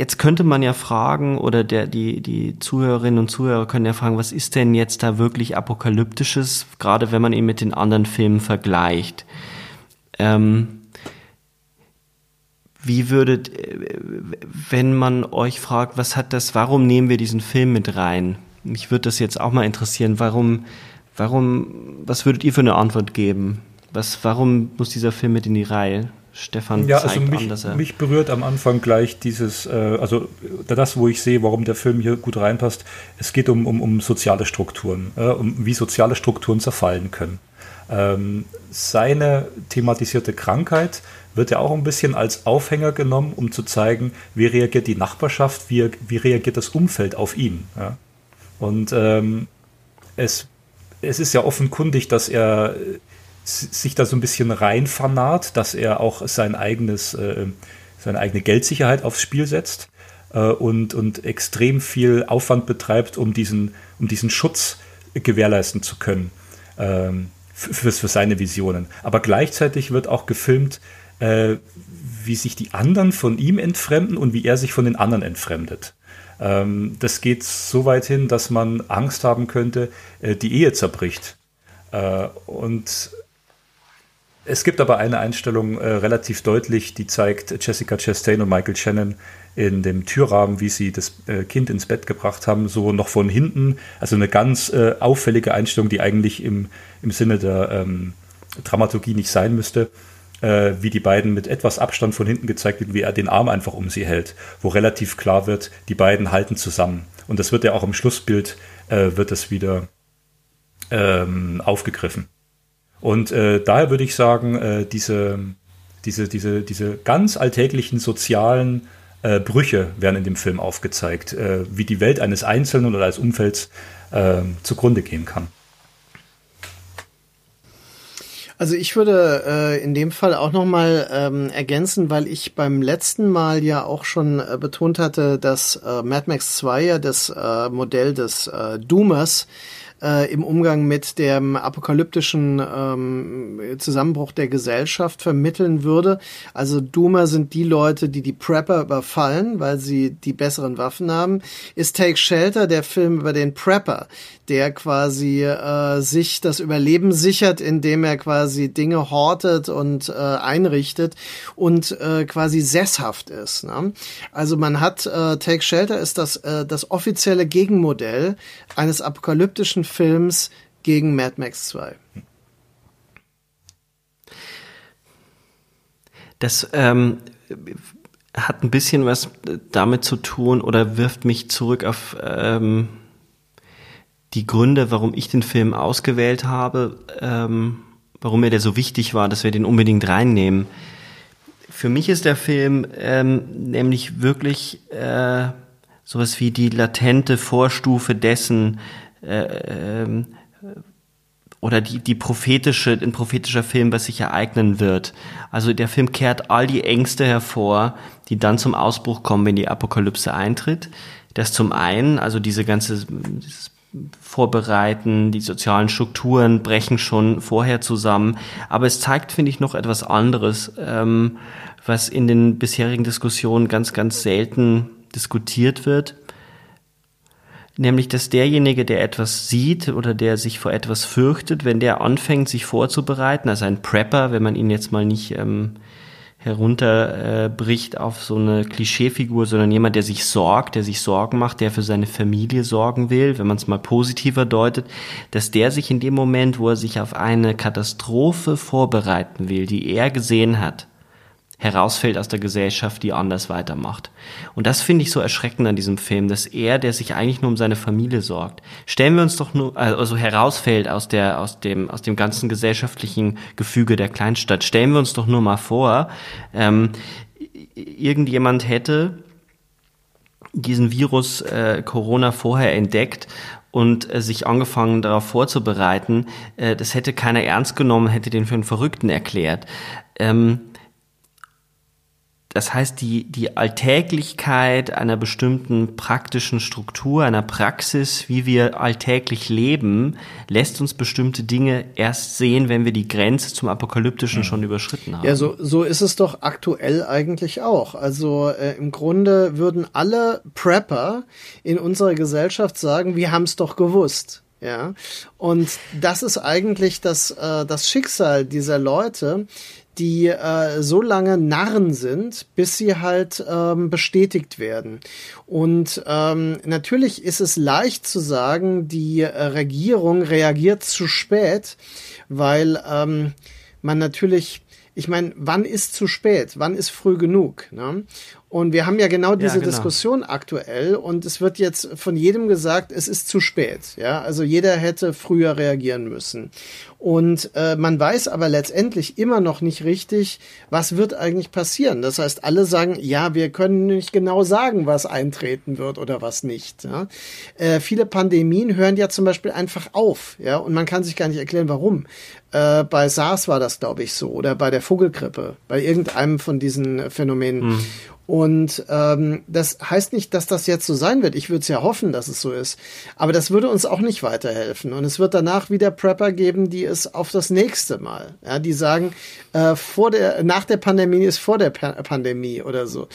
Jetzt könnte man ja fragen, oder der, die, die Zuhörerinnen und Zuhörer können ja fragen, was ist denn jetzt da wirklich Apokalyptisches, gerade wenn man ihn mit den anderen Filmen vergleicht? Ähm, wie würdet, wenn man euch fragt, was hat das, warum nehmen wir diesen Film mit rein? Mich würde das jetzt auch mal interessieren, warum, warum, was würdet ihr für eine Antwort geben? Was, warum muss dieser Film mit in die Reihe? Stefan ja, also mich, an, dass er mich berührt am Anfang gleich dieses, äh, also das, wo ich sehe, warum der Film hier gut reinpasst. Es geht um, um, um soziale Strukturen, äh, um wie soziale Strukturen zerfallen können. Ähm, seine thematisierte Krankheit wird ja auch ein bisschen als Aufhänger genommen, um zu zeigen, wie reagiert die Nachbarschaft, wie, wie reagiert das Umfeld auf ihn. Ja? Und ähm, es, es ist ja offenkundig, dass er sich da so ein bisschen rein fanat, dass er auch sein eigenes, äh, seine eigene Geldsicherheit aufs Spiel setzt äh, und, und extrem viel Aufwand betreibt, um diesen, um diesen Schutz gewährleisten zu können. Ähm, für, für seine Visionen. Aber gleichzeitig wird auch gefilmt, äh, wie sich die anderen von ihm entfremden und wie er sich von den anderen entfremdet. Ähm, das geht so weit hin, dass man Angst haben könnte, äh, die Ehe zerbricht. Äh, und es gibt aber eine Einstellung äh, relativ deutlich, die zeigt Jessica Chastain und Michael Shannon in dem Türrahmen, wie sie das äh, Kind ins Bett gebracht haben, so noch von hinten. Also eine ganz äh, auffällige Einstellung, die eigentlich im, im Sinne der ähm, Dramaturgie nicht sein müsste. Äh, wie die beiden mit etwas Abstand von hinten gezeigt wird, wie er den Arm einfach um sie hält, wo relativ klar wird, die beiden halten zusammen. Und das wird ja auch im Schlussbild, äh, wird das wieder ähm, aufgegriffen. Und äh, daher würde ich sagen, äh, diese, diese, diese, diese ganz alltäglichen sozialen äh, Brüche werden in dem Film aufgezeigt, äh, wie die Welt eines Einzelnen oder eines Umfelds äh, zugrunde gehen kann. Also ich würde äh, in dem Fall auch nochmal ähm, ergänzen, weil ich beim letzten Mal ja auch schon äh, betont hatte, dass äh, Mad Max 2 ja das äh, Modell des äh, Doomers äh, im Umgang mit dem apokalyptischen ähm, Zusammenbruch der Gesellschaft vermitteln würde. Also Doomer sind die Leute, die die Prepper überfallen, weil sie die besseren Waffen haben. Ist Take Shelter der Film über den Prepper, der quasi äh, sich das Überleben sichert, indem er quasi Dinge hortet und äh, einrichtet und äh, quasi sesshaft ist. Ne? Also man hat äh, Take Shelter ist das äh, das offizielle Gegenmodell eines apokalyptischen Films gegen Mad Max 2. Das ähm, hat ein bisschen was damit zu tun oder wirft mich zurück auf ähm, die Gründe, warum ich den Film ausgewählt habe, ähm, warum mir der so wichtig war, dass wir den unbedingt reinnehmen. Für mich ist der Film ähm, nämlich wirklich äh, sowas wie die latente Vorstufe dessen äh, äh, oder die, die prophetische, ein prophetischer Film, was sich ereignen wird. Also der Film kehrt all die Ängste hervor, die dann zum Ausbruch kommen, wenn die Apokalypse eintritt. Das zum einen, also diese ganze, dieses Vorbereiten, die sozialen Strukturen brechen schon vorher zusammen. Aber es zeigt, finde ich, noch etwas anderes, ähm, was in den bisherigen Diskussionen ganz, ganz selten diskutiert wird. Nämlich, dass derjenige, der etwas sieht oder der sich vor etwas fürchtet, wenn der anfängt, sich vorzubereiten, also ein Prepper, wenn man ihn jetzt mal nicht ähm, herunterbricht äh, auf so eine Klischeefigur, sondern jemand, der sich sorgt, der sich Sorgen macht, der für seine Familie sorgen will, wenn man es mal positiver deutet, dass der sich in dem Moment, wo er sich auf eine Katastrophe vorbereiten will, die er gesehen hat, herausfällt aus der Gesellschaft, die anders weitermacht. Und das finde ich so erschreckend an diesem Film, dass er, der sich eigentlich nur um seine Familie sorgt, stellen wir uns doch nur, also herausfällt aus der, aus dem, aus dem ganzen gesellschaftlichen Gefüge der Kleinstadt. Stellen wir uns doch nur mal vor, ähm, irgendjemand hätte diesen Virus äh, Corona vorher entdeckt und äh, sich angefangen darauf vorzubereiten, äh, das hätte keiner ernst genommen, hätte den für einen Verrückten erklärt. Ähm, das heißt, die, die Alltäglichkeit einer bestimmten praktischen Struktur, einer Praxis, wie wir alltäglich leben, lässt uns bestimmte Dinge erst sehen, wenn wir die Grenze zum Apokalyptischen schon überschritten haben. Ja, so, so ist es doch aktuell eigentlich auch. Also äh, im Grunde würden alle Prepper in unserer Gesellschaft sagen, wir haben es doch gewusst. Ja, und das ist eigentlich das, äh, das Schicksal dieser Leute, die äh, so lange Narren sind, bis sie halt ähm, bestätigt werden. Und ähm, natürlich ist es leicht zu sagen, die äh, Regierung reagiert zu spät, weil ähm, man natürlich ich meine, wann ist zu spät? Wann ist früh genug? Ne? Und wir haben ja genau diese ja, genau. Diskussion aktuell und es wird jetzt von jedem gesagt, es ist zu spät. Ja, also jeder hätte früher reagieren müssen. Und äh, man weiß aber letztendlich immer noch nicht richtig, was wird eigentlich passieren. Das heißt, alle sagen, ja, wir können nicht genau sagen, was eintreten wird oder was nicht. Ja? Äh, viele Pandemien hören ja zum Beispiel einfach auf, ja, und man kann sich gar nicht erklären, warum. Äh, bei SARS war das, glaube ich, so, oder bei der Vogelgrippe, bei irgendeinem von diesen Phänomenen. Mhm. Und ähm, das heißt nicht, dass das jetzt so sein wird. Ich würde es ja hoffen, dass es so ist. Aber das würde uns auch nicht weiterhelfen. Und es wird danach wieder Prepper geben, die es auf das nächste Mal, ja, die sagen, äh, vor der, nach der Pandemie ist vor der pa Pandemie oder so.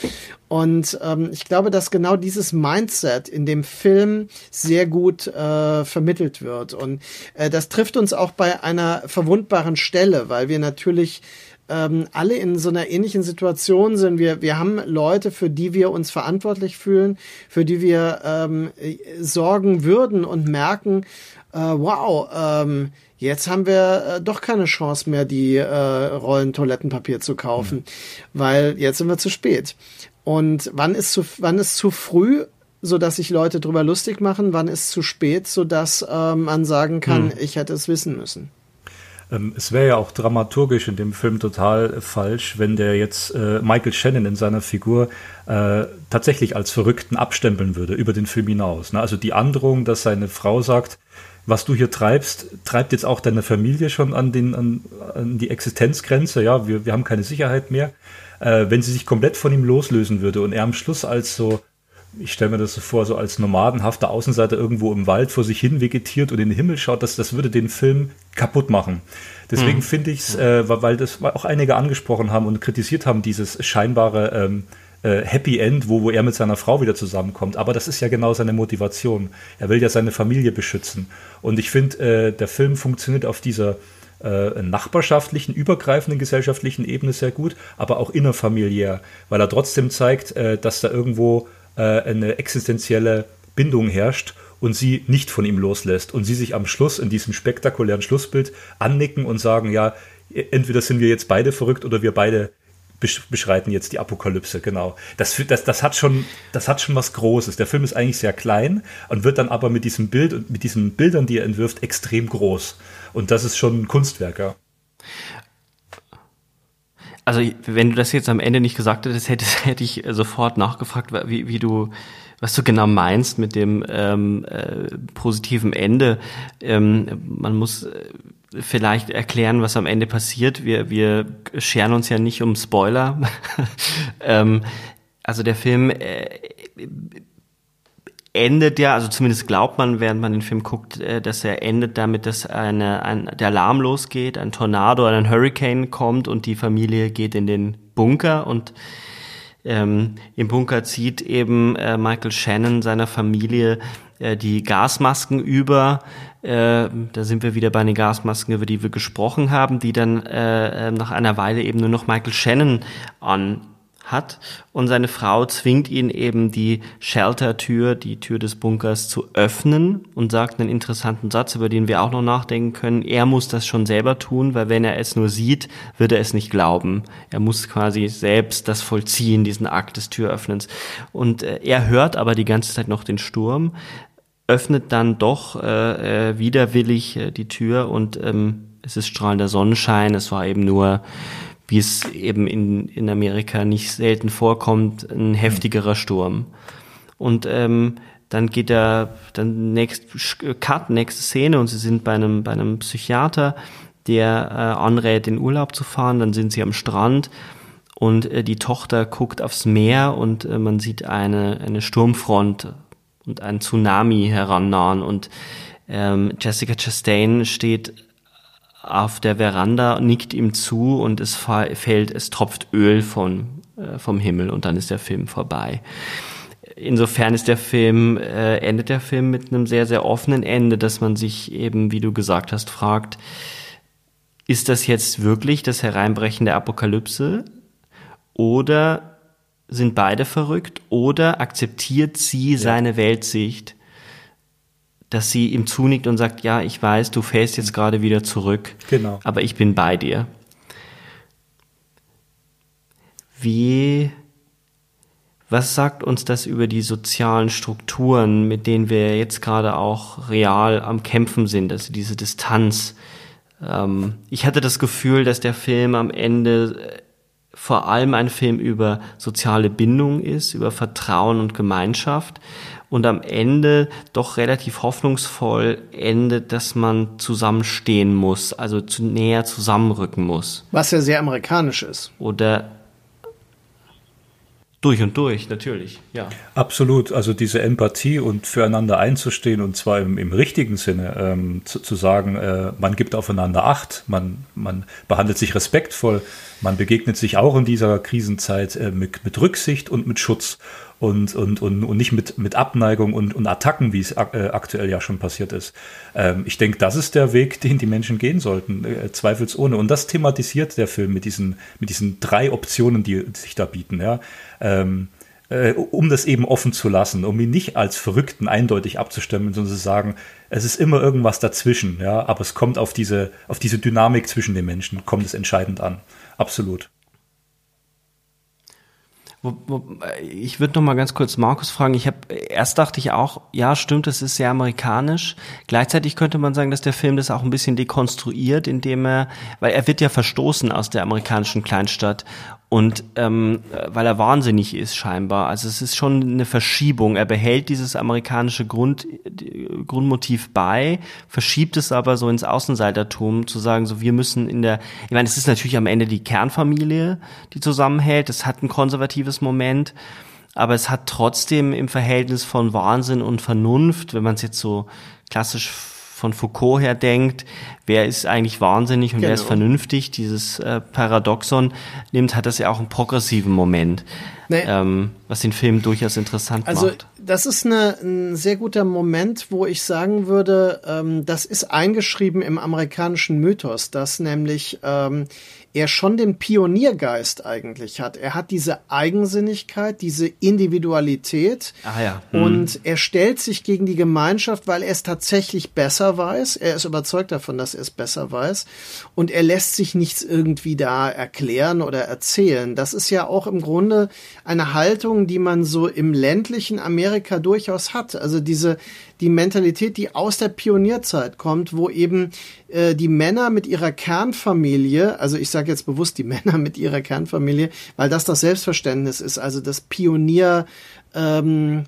Und ähm, ich glaube, dass genau dieses Mindset in dem Film sehr gut äh, vermittelt wird. Und äh, das trifft uns auch bei einer verwundbaren Stelle, weil wir natürlich ähm, alle in so einer ähnlichen Situation sind. Wir, wir haben Leute, für die wir uns verantwortlich fühlen, für die wir ähm, sorgen würden und merken, äh, wow, ähm, jetzt haben wir äh, doch keine Chance mehr, die äh, Rollen Toilettenpapier zu kaufen, mhm. weil jetzt sind wir zu spät. Und wann ist zu, wann ist zu früh? so dass sich Leute drüber lustig machen, wann ist zu spät, so dass ähm, man sagen kann, mhm. ich hätte es wissen müssen. Ähm, es wäre ja auch dramaturgisch in dem Film total falsch, wenn der jetzt äh, Michael Shannon in seiner Figur äh, tatsächlich als Verrückten abstempeln würde über den Film hinaus. Ne? Also die Androhung, dass seine Frau sagt, was du hier treibst, treibt jetzt auch deine Familie schon an, den, an, an die Existenzgrenze. Ja, wir, wir haben keine Sicherheit mehr. Äh, wenn sie sich komplett von ihm loslösen würde und er am Schluss als so ich stelle mir das so vor, so als nomadenhafter Außenseiter irgendwo im Wald vor sich hin vegetiert und in den Himmel schaut, das, das würde den Film kaputt machen. Deswegen hm. finde ich es, äh, weil das auch einige angesprochen haben und kritisiert haben, dieses scheinbare ähm, äh, Happy End, wo, wo er mit seiner Frau wieder zusammenkommt. Aber das ist ja genau seine Motivation. Er will ja seine Familie beschützen. Und ich finde, äh, der Film funktioniert auf dieser äh, nachbarschaftlichen, übergreifenden gesellschaftlichen Ebene sehr gut, aber auch innerfamiliär, weil er trotzdem zeigt, äh, dass da irgendwo äh, eine existenzielle Bindung herrscht und sie nicht von ihm loslässt und sie sich am Schluss in diesem spektakulären Schlussbild annicken und sagen, ja, entweder sind wir jetzt beide verrückt oder wir beide beschreiten jetzt die Apokalypse, genau. Das, das, das, hat schon, das hat schon was Großes. Der Film ist eigentlich sehr klein und wird dann aber mit diesem Bild und mit diesen Bildern, die er entwirft, extrem groß. Und das ist schon ein Kunstwerk, ja. Also, wenn du das jetzt am Ende nicht gesagt hättest, hätte, hätte ich sofort nachgefragt, wie, wie du, was du genau meinst mit dem ähm, äh, positiven Ende. Ähm, man muss äh, vielleicht erklären, was am Ende passiert. Wir, wir scheren uns ja nicht um Spoiler. ähm, also der Film äh, endet ja, also zumindest glaubt man, während man den Film guckt, äh, dass er endet damit, dass eine, ein, der Alarm losgeht, ein Tornado, ein Hurricane kommt und die Familie geht in den Bunker und ähm, im Bunker zieht eben äh, Michael Shannon seiner Familie äh, die Gasmasken über. Äh, da sind wir wieder bei den Gasmasken, über die wir gesprochen haben, die dann äh, äh nach einer Weile eben nur noch Michael Shannon an hat und seine Frau zwingt ihn eben die Shelter-Tür, die Tür des Bunkers zu öffnen und sagt einen interessanten Satz, über den wir auch noch nachdenken können. Er muss das schon selber tun, weil wenn er es nur sieht, wird er es nicht glauben. Er muss quasi selbst das vollziehen, diesen Akt des Türöffnens. Und äh, er hört aber die ganze Zeit noch den Sturm, öffnet dann doch äh, äh widerwillig äh, die Tür und ähm, es ist strahlender Sonnenschein. Es war eben nur wie es eben in, in Amerika nicht selten vorkommt, ein heftigerer Sturm. Und ähm, dann geht er, dann next, Cut, nächste Szene und sie sind bei einem, bei einem Psychiater, der äh, anrät, in Urlaub zu fahren. Dann sind sie am Strand und äh, die Tochter guckt aufs Meer und äh, man sieht eine, eine Sturmfront und ein Tsunami herannahen und ähm, Jessica Chastain steht auf der Veranda, nickt ihm zu und es fällt, es tropft Öl von, äh, vom Himmel und dann ist der Film vorbei. Insofern ist der Film, äh, endet der Film mit einem sehr, sehr offenen Ende, dass man sich eben, wie du gesagt hast, fragt, ist das jetzt wirklich das Hereinbrechen der Apokalypse? Oder sind beide verrückt? Oder akzeptiert sie ja. seine Weltsicht? Dass sie ihm zunickt und sagt, ja, ich weiß, du fällst jetzt gerade wieder zurück, genau. aber ich bin bei dir. Wie, was sagt uns das über die sozialen Strukturen, mit denen wir jetzt gerade auch real am Kämpfen sind, also diese Distanz? Ähm, ich hatte das Gefühl, dass der Film am Ende vor allem ein Film über soziale Bindung ist, über Vertrauen und Gemeinschaft und am Ende doch relativ hoffnungsvoll endet, dass man zusammenstehen muss, also zu näher zusammenrücken muss. Was ja sehr amerikanisch ist. Oder durch und durch, natürlich, ja. Absolut, also diese Empathie und füreinander einzustehen und zwar im, im richtigen Sinne, ähm, zu, zu, sagen, äh, man gibt aufeinander Acht, man, man behandelt sich respektvoll, man begegnet sich auch in dieser Krisenzeit äh, mit, mit Rücksicht und mit Schutz und, und, und, und nicht mit, mit Abneigung und, und Attacken, wie es äh, aktuell ja schon passiert ist. Ähm, ich denke, das ist der Weg, den die Menschen gehen sollten, äh, zweifelsohne. Und das thematisiert der Film mit diesen, mit diesen drei Optionen, die sich da bieten, ja. Ähm, äh, um das eben offen zu lassen, um ihn nicht als Verrückten eindeutig abzustimmen, sondern zu sagen, es ist immer irgendwas dazwischen, ja, aber es kommt auf diese, auf diese Dynamik zwischen den Menschen, kommt es entscheidend an. Absolut. Ich würde noch mal ganz kurz Markus fragen. Ich habe erst dachte ich auch, ja, stimmt, das ist sehr amerikanisch. Gleichzeitig könnte man sagen, dass der Film das auch ein bisschen dekonstruiert, indem er, weil er wird ja verstoßen aus der amerikanischen Kleinstadt und ähm, weil er wahnsinnig ist scheinbar. Also es ist schon eine Verschiebung. Er behält dieses amerikanische Grund, Grundmotiv bei, verschiebt es aber so ins Außenseitertum, zu sagen, so wir müssen in der, ich meine, es ist natürlich am Ende die Kernfamilie, die zusammenhält. Es hat ein konservatives Moment. aber es hat trotzdem im Verhältnis von Wahnsinn und Vernunft, wenn man es jetzt so klassisch von Foucault her denkt, wer ist eigentlich wahnsinnig und genau. wer ist genau. vernünftig, dieses äh, Paradoxon nimmt, hat das ja auch einen progressiven Moment, nee. ähm, was den Film durchaus interessant also, macht. Das ist eine, ein sehr guter Moment, wo ich sagen würde, ähm, das ist eingeschrieben im amerikanischen Mythos, dass nämlich ähm, er schon den Pioniergeist eigentlich hat. Er hat diese Eigensinnigkeit, diese Individualität ah, ja. hm. und er stellt sich gegen die Gemeinschaft, weil er es tatsächlich besser weiß. Er ist überzeugt davon, dass er es besser weiß und er lässt sich nichts irgendwie da erklären oder erzählen. Das ist ja auch im Grunde eine Haltung, die man so im ländlichen Amerika durchaus hat. Also diese die Mentalität, die aus der Pionierzeit kommt, wo eben äh, die Männer mit ihrer Kernfamilie, also ich sage jetzt bewusst die Männer mit ihrer Kernfamilie, weil das das Selbstverständnis ist, also das Pionier, ähm,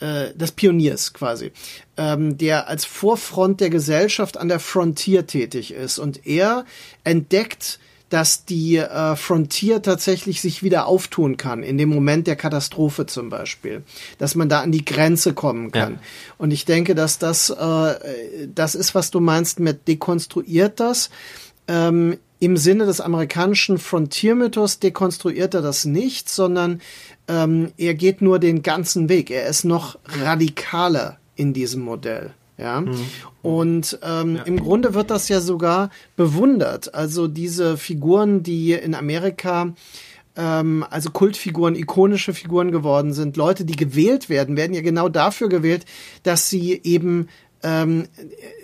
äh, des Pioniers quasi, ähm, der als Vorfront der Gesellschaft an der Frontier tätig ist und er entdeckt dass die äh, Frontier tatsächlich sich wieder auftun kann, in dem Moment der Katastrophe zum Beispiel, dass man da an die Grenze kommen kann. Ja. Und ich denke, dass das, äh, das ist, was du meinst mit dekonstruiert das. Ähm, Im Sinne des amerikanischen Frontier-Mythos dekonstruiert er das nicht, sondern ähm, er geht nur den ganzen Weg. Er ist noch radikaler in diesem Modell. Ja. Mhm. Und ähm, ja. im Grunde wird das ja sogar bewundert. Also diese Figuren, die in Amerika ähm, also Kultfiguren, ikonische Figuren geworden sind, Leute, die gewählt werden, werden ja genau dafür gewählt, dass sie eben ähm,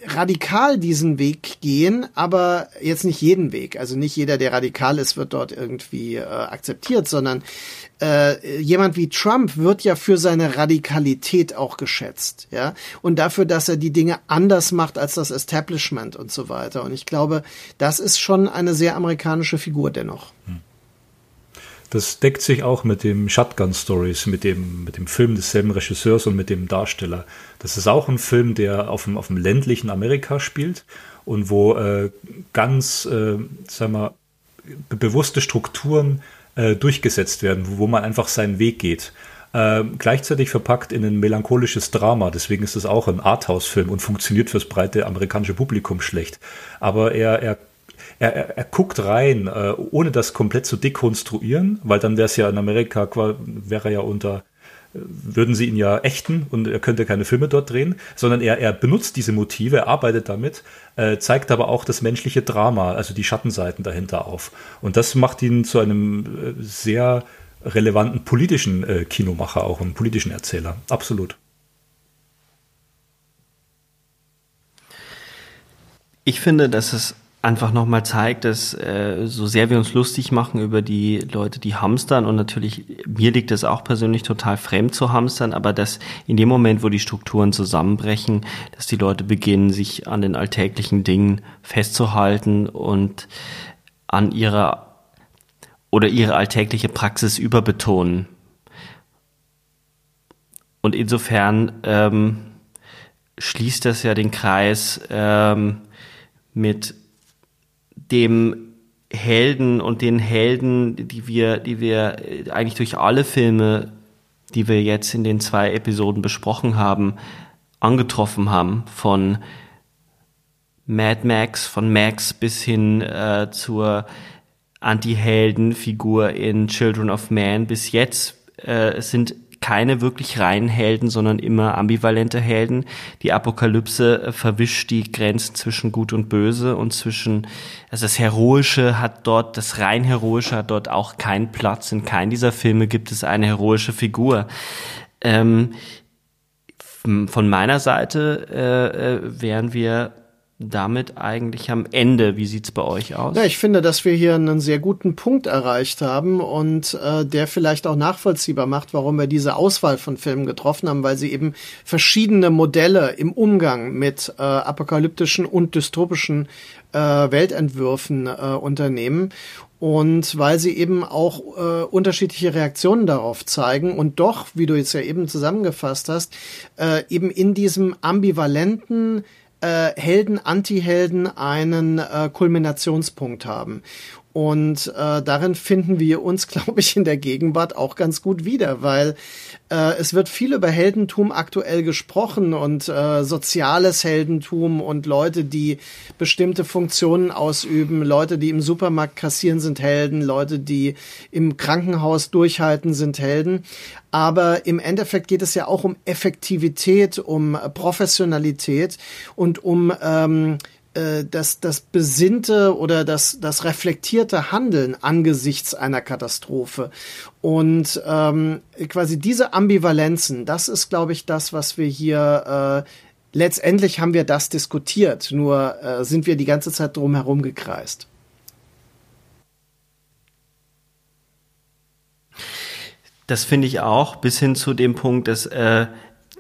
radikal diesen Weg gehen, aber jetzt nicht jeden Weg. Also nicht jeder, der radikal ist, wird dort irgendwie äh, akzeptiert, sondern äh, jemand wie Trump wird ja für seine Radikalität auch geschätzt, ja, und dafür, dass er die Dinge anders macht als das Establishment und so weiter. Und ich glaube, das ist schon eine sehr amerikanische Figur dennoch. Hm. Das deckt sich auch mit dem Shotgun Stories, mit dem, mit dem Film desselben Regisseurs und mit dem Darsteller. Das ist auch ein Film, der auf dem, auf dem ländlichen Amerika spielt und wo äh, ganz, äh, sagen wir, bewusste Strukturen äh, durchgesetzt werden, wo, wo man einfach seinen Weg geht. Äh, gleichzeitig verpackt in ein melancholisches Drama. Deswegen ist es auch ein Arthouse-Film und funktioniert fürs breite amerikanische Publikum schlecht. Aber er, er er, er, er guckt rein, äh, ohne das komplett zu dekonstruieren, weil dann wäre es ja in Amerika, wäre ja unter, äh, würden sie ihn ja ächten und er könnte keine Filme dort drehen, sondern er, er benutzt diese Motive, er arbeitet damit, äh, zeigt aber auch das menschliche Drama, also die Schattenseiten dahinter auf. Und das macht ihn zu einem äh, sehr relevanten politischen äh, Kinomacher, auch einem politischen Erzähler. Absolut. Ich finde, dass es einfach nochmal zeigt, dass äh, so sehr wir uns lustig machen über die Leute, die hamstern und natürlich mir liegt es auch persönlich total fremd zu hamstern, aber dass in dem Moment, wo die Strukturen zusammenbrechen, dass die Leute beginnen, sich an den alltäglichen Dingen festzuhalten und an ihrer oder ihre alltägliche Praxis überbetonen. Und insofern ähm, schließt das ja den Kreis ähm, mit dem Helden und den Helden, die wir, die wir eigentlich durch alle Filme, die wir jetzt in den zwei Episoden besprochen haben, angetroffen haben, von Mad Max, von Max bis hin äh, zur Anti-Helden-Figur in Children of Man bis jetzt äh, sind keine wirklich reinen Helden, sondern immer ambivalente Helden. Die Apokalypse äh, verwischt die Grenzen zwischen Gut und Böse und zwischen, also das Heroische hat dort, das rein Heroische hat dort auch keinen Platz. In keinem dieser Filme gibt es eine heroische Figur. Ähm, von meiner Seite äh, äh, wären wir damit eigentlich am Ende. Wie sieht's bei euch aus? Ja, ich finde, dass wir hier einen sehr guten Punkt erreicht haben und äh, der vielleicht auch nachvollziehbar macht, warum wir diese Auswahl von Filmen getroffen haben, weil sie eben verschiedene Modelle im Umgang mit äh, apokalyptischen und dystopischen äh, Weltentwürfen äh, unternehmen und weil sie eben auch äh, unterschiedliche Reaktionen darauf zeigen und doch, wie du jetzt ja eben zusammengefasst hast, äh, eben in diesem ambivalenten äh, Helden, Anti-Helden einen äh, Kulminationspunkt haben. Und äh, darin finden wir uns, glaube ich, in der Gegenwart auch ganz gut wieder, weil äh, es wird viel über Heldentum aktuell gesprochen und äh, soziales Heldentum und Leute, die bestimmte Funktionen ausüben, Leute, die im Supermarkt kassieren, sind Helden, Leute, die im Krankenhaus durchhalten, sind Helden. Aber im Endeffekt geht es ja auch um Effektivität, um Professionalität und um ähm, äh, das, das besinnte oder das, das reflektierte Handeln angesichts einer Katastrophe. Und ähm, quasi diese Ambivalenzen, das ist, glaube ich, das, was wir hier äh, letztendlich haben wir das diskutiert, nur äh, sind wir die ganze Zeit drum herum gekreist. Das finde ich auch, bis hin zu dem Punkt, dass äh,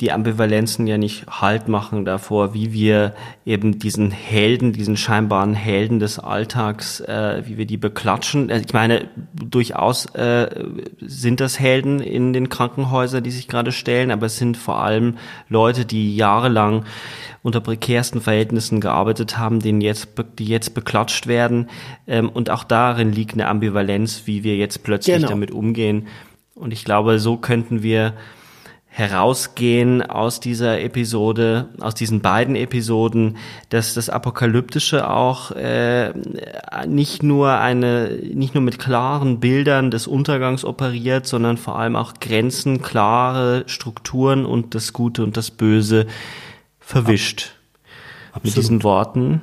die Ambivalenzen ja nicht Halt machen davor, wie wir eben diesen Helden, diesen scheinbaren Helden des Alltags, äh, wie wir die beklatschen. Also ich meine, durchaus äh, sind das Helden in den Krankenhäusern, die sich gerade stellen, aber es sind vor allem Leute, die jahrelang unter prekärsten Verhältnissen gearbeitet haben, denen jetzt, die jetzt beklatscht werden. Ähm, und auch darin liegt eine Ambivalenz, wie wir jetzt plötzlich genau. damit umgehen. Und ich glaube, so könnten wir herausgehen aus dieser Episode, aus diesen beiden Episoden, dass das Apokalyptische auch äh, nicht nur eine, nicht nur mit klaren Bildern des Untergangs operiert, sondern vor allem auch Grenzen, klare Strukturen und das Gute und das Böse verwischt. Absolut. Mit diesen Worten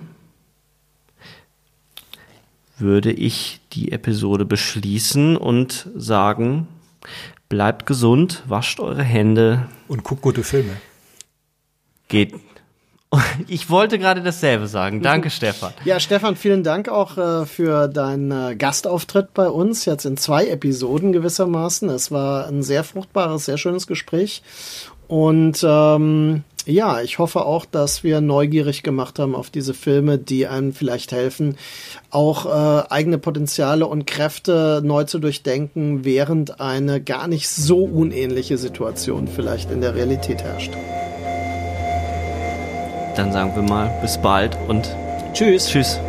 würde ich die Episode beschließen und sagen, Bleibt gesund, wascht eure Hände. Und guckt gute Filme. Geht. Ich wollte gerade dasselbe sagen. Danke, mhm. Stefan. Ja, Stefan, vielen Dank auch äh, für deinen äh, Gastauftritt bei uns, jetzt in zwei Episoden gewissermaßen. Es war ein sehr fruchtbares, sehr schönes Gespräch. Und ähm, ja, ich hoffe auch, dass wir neugierig gemacht haben auf diese Filme, die einem vielleicht helfen, auch äh, eigene Potenziale und Kräfte neu zu durchdenken, während eine gar nicht so unähnliche Situation vielleicht in der Realität herrscht. Dann sagen wir mal bis bald und tschüss. Tschüss.